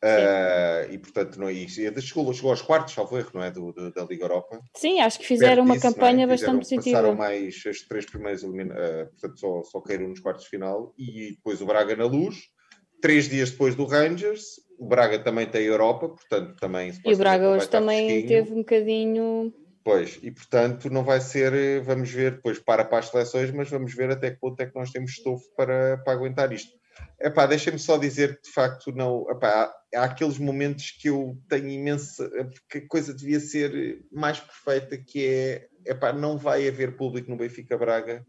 Eh, e portanto, não, e, e chegou, chegou aos quartos, salvo erro, não é? Do, do- da Liga Europa. Sim, acho que fizeram perto uma disso, campanha é? bastante Fizeram- positiva. Passaram mais as três primeiras elimina- eh, portanto só, só caíram nos quartos de final e depois o Braga na luz. Três dias depois do Rangers, o Braga também tem Europa, portanto também E o Braga hoje também fresquinho. teve um bocadinho. Pois, e portanto não vai ser, eh, vamos ver depois para para as seleções, mas vamos ver até que ponto é que nós temos estofo para, para aguentar isto. Epá, deixem-me só dizer que de facto não, epá, há, aqueles momentos que eu tenho imensa, que a coisa devia ser mais perfeita, que é, epá, não vai haver público no Benfica Braga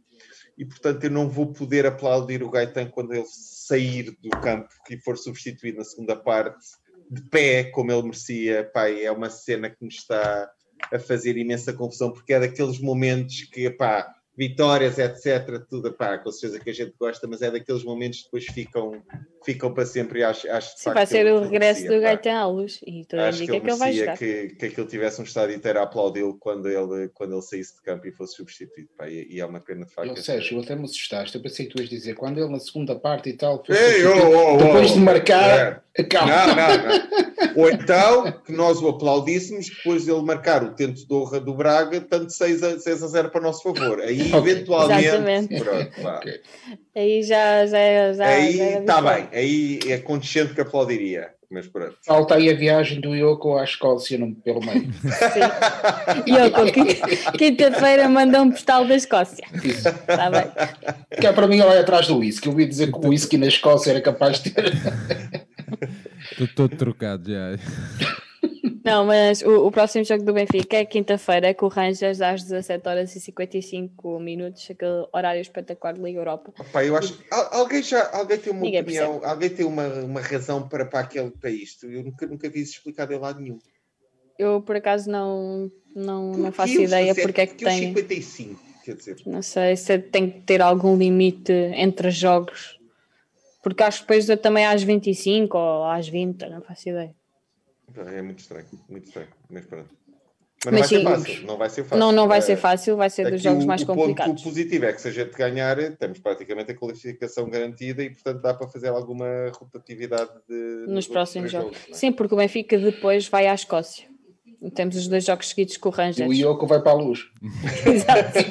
e portanto eu não vou poder aplaudir o Gaetan quando ele sair do campo e for substituído na segunda parte de pé como ele merecia, Epá, é uma cena que me está a fazer imensa confusão, porque é daqueles momentos que, pá, vitórias, etc., tudo, pá, com certeza que a gente gosta, mas é daqueles momentos que depois ficam, ficam para sempre e acho, acho Sim, vai ser o regresso merecia, do. Gaetan à luz e tudo Acho que ele que ele vai jogar. que, que aquilo tivesse um estádio inteiro a aplaudi-lo quando ele, quando ele saísse de campo e fosse substituído. Pá, e, e é uma pena de facto. Eu, Sérgio, até me assustaste. Eu pensei que tu ias dizer quando ele na segunda parte e tal. Ei, oh, oh, oh, Depois de oh, marcar, é. calma. Não, não, não. Ou então que nós o aplaudíssemos depois dele marcar o tento de honra do Braga, tanto 6 a, 6 a 0 para o nosso favor. Aí, eventualmente, Exatamente. pronto, vá. Ok. Aí já, já, já, aí está diferente. bem, aí é condescendente que aplaudiria. Mas pronto. Falta aí a viagem do Yoko à Escócia no, pelo meio. Sim. Quinta- quinta-feira, manda um postal da Escócia. Isso. Está bem. Que é para mim lá atrás do whisky. Eu ouvi dizer que o whisky na Escócia era capaz de ter. Estou todo trocado já. Não, mas o, o próximo jogo do Benfica é quinta-feira com o Rangers às 17 horas e 55 minutos, aquele horário espetacular de Liga Europa. Opa, eu acho Al- alguém já alguém tem uma Ninguém opinião, alguém tem uma, uma razão para, para aquele para isto. Eu nunca, nunca vi isso explicado em lado nenhum. Eu por acaso não, não, não faço ideia 17? porque é que tem. 55, quer dizer. Não sei se tem que ter algum limite entre jogos. Porque acho que depois também às 25 ou às 20, não faço ideia. É muito estranho, muito estranho. Mas pronto. Mas Mas, não vai sim. ser fácil, não vai ser fácil. Não, não vai Eh, ser fácil, vai ser dos jogos o, mais o ponto complicados. positivo é que se a gente ganhar, temos praticamente a qualificação garantida e, portanto, dá para fazer alguma rotatividade de, Nos dos próximos jogos. não é? Sim, porque o Benfica depois vai à Escócia. Temos os dois jogos seguidos com o E o Rangers. Ioko vai para a luz. Exato.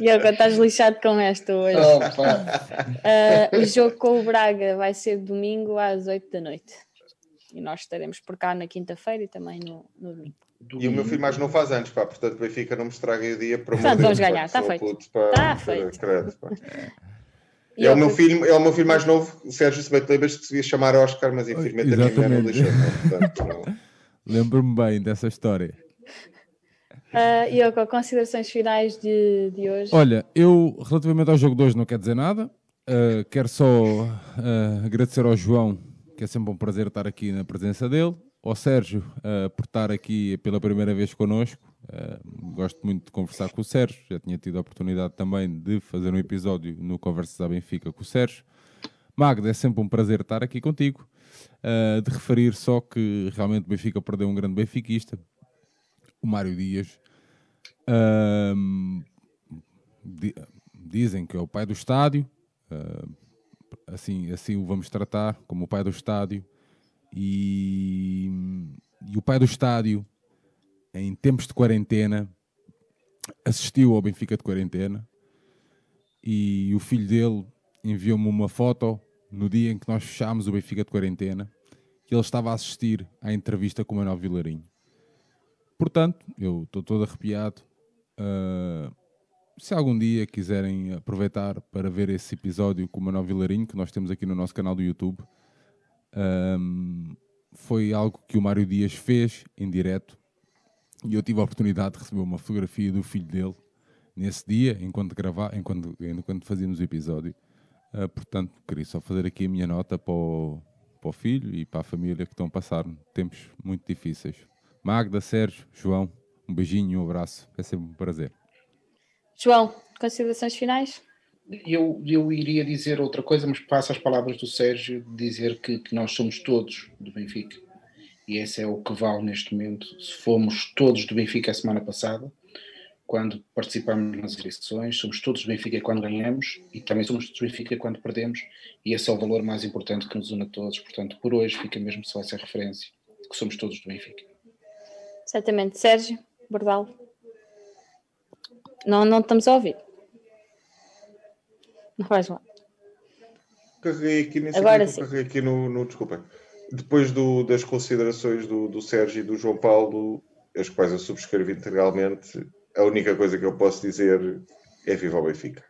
E agora estás lixado com esta hoje. Opa. Ah, o jogo com o Braga vai ser domingo às 8 da noite. E nós estaremos por cá na quinta-feira e também no, no domingo. E o meu filho mais não faz anos, pá, portanto, Benfica não me estraguem o dia para Portanto, vamos ganhar, tá feito. Tá feito. E é o, meu eu- filho, é o meu filho mais novo, o Sérgio se bem te lembras que se devia chamar Oscar, mas infelizmente a minha mulher não deixou. não. Lembro-me bem dessa história. Eu com considerações finais de, de hoje. Olha, eu relativamente ao jogo de hoje não quero dizer nada. Uh, quero só uh, agradecer ao João, que é sempre um prazer estar aqui na presença dele. Ao Sérgio, uh, por estar aqui pela primeira vez connosco. Uh, gosto muito de conversar com o Sérgio. Já tinha tido a oportunidade também de fazer um episódio no Conversas à Benfica com o Sérgio. Magda, é sempre um prazer estar aqui contigo. Uh, de referir só que realmente o Benfica perdeu um grande benfiquista, o Mário Dias. Ahm, di- dizem que é o pai do estádio, ah, assim, assim o vamos tratar, como o pai do estádio. E, e o pai do estádio, em tempos de quarentena, assistiu ao Benfica de quarentena. E o filho dele enviou-me uma foto no dia em que nós fechámos o Benfica de quarentena, que ele estava a assistir à entrevista com o Manuel Vilarinho. Portanto, eu estou todo arrepiado. Uh, se algum dia quiserem aproveitar para ver esse episódio com o Manuel Vilarinho, que nós temos aqui no nosso canal do YouTube, um, foi algo que o Mário Dias fez em direto e eu tive a oportunidade de receber uma fotografia do filho dele nesse dia, enquanto, gravar, enquanto, enquanto fazíamos o episódio. Uh, portanto, queria só fazer aqui a minha nota para o, para o filho e para a família que estão a passar tempos muito difíceis. Magda, Sérgio, João, um beijinho e um abraço. É sempre um prazer. João, considerações finais? Eu, eu iria dizer outra coisa, mas passo as palavras do Sérgio, dizer que, que nós somos todos do Benfica. E esse é o que vale neste momento. Se fomos todos do Benfica a semana passada, quando participamos nas eleições, somos todos do Benfica quando ganhamos e também somos do Benfica quando perdemos. E esse é o valor mais importante que nos une a todos. Portanto, por hoje fica mesmo só essa referência, que somos todos do Benfica. Certamente. Sérgio, Bordal. Não, não estamos a ouvir. Não faz mal. Carreguei aqui, nem sei Agora sim. carreguei aqui no, no desculpa. Depois do- das considerações do, do Sérgio e do João Paulo, as quais eu subscrevo integralmente, a única coisa que eu posso dizer é viva o Benfica.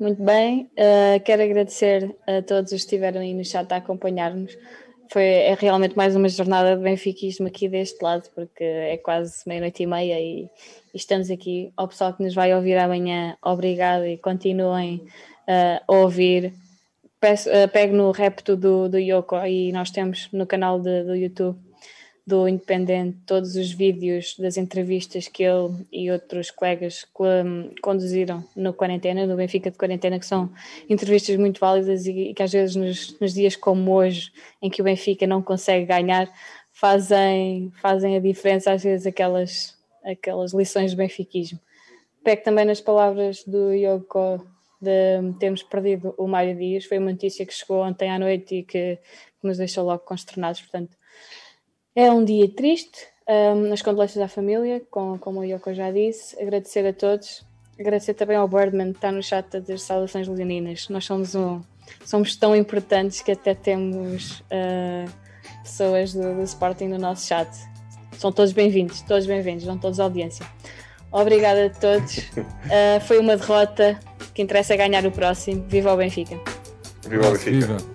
Muito bem. Uh, quero agradecer a todos os que estiveram aí no chat a acompanhar-nos. Foi, é realmente mais uma jornada de benfiquismo aqui deste lado, porque é quase meia-noite e meia e, e estamos aqui. Ao pessoal que nos vai ouvir amanhã, obrigado e continuem uh, a ouvir. Peço, uh, pego no repto do, do Yoko e nós temos no canal de- do YouTube do Independente todos os vídeos das entrevistas que ele e outros colegas co- conduziram no quarentena, no Benfica de quarentena, que são entrevistas muito válidas e, e que às vezes nos, nos dias como hoje, em que o Benfica não consegue ganhar, fazem, fazem a diferença, às vezes aquelas, aquelas lições de benfiquismo. Pego também nas palavras do Yoko de termos perdido o Mário Dias, foi uma notícia que chegou ontem à noite e que, que nos deixou logo consternados, portanto é um dia triste, um, as condolências à família, com, como o Yoko já disse. Agradecer a todos. Agradecer também ao Birdman que está no chat a dizer saudações leoninas. Nós somos, um, somos tão importantes que até temos uh, pessoas do, do Sporting no nosso chat. São todos bem-vindos, todos bem-vindos, não todos audiência. Obrigada a todos. Uh, foi uma derrota que interessa é ganhar o próximo. Viva o Benfica! Viva o Benfica! Viva!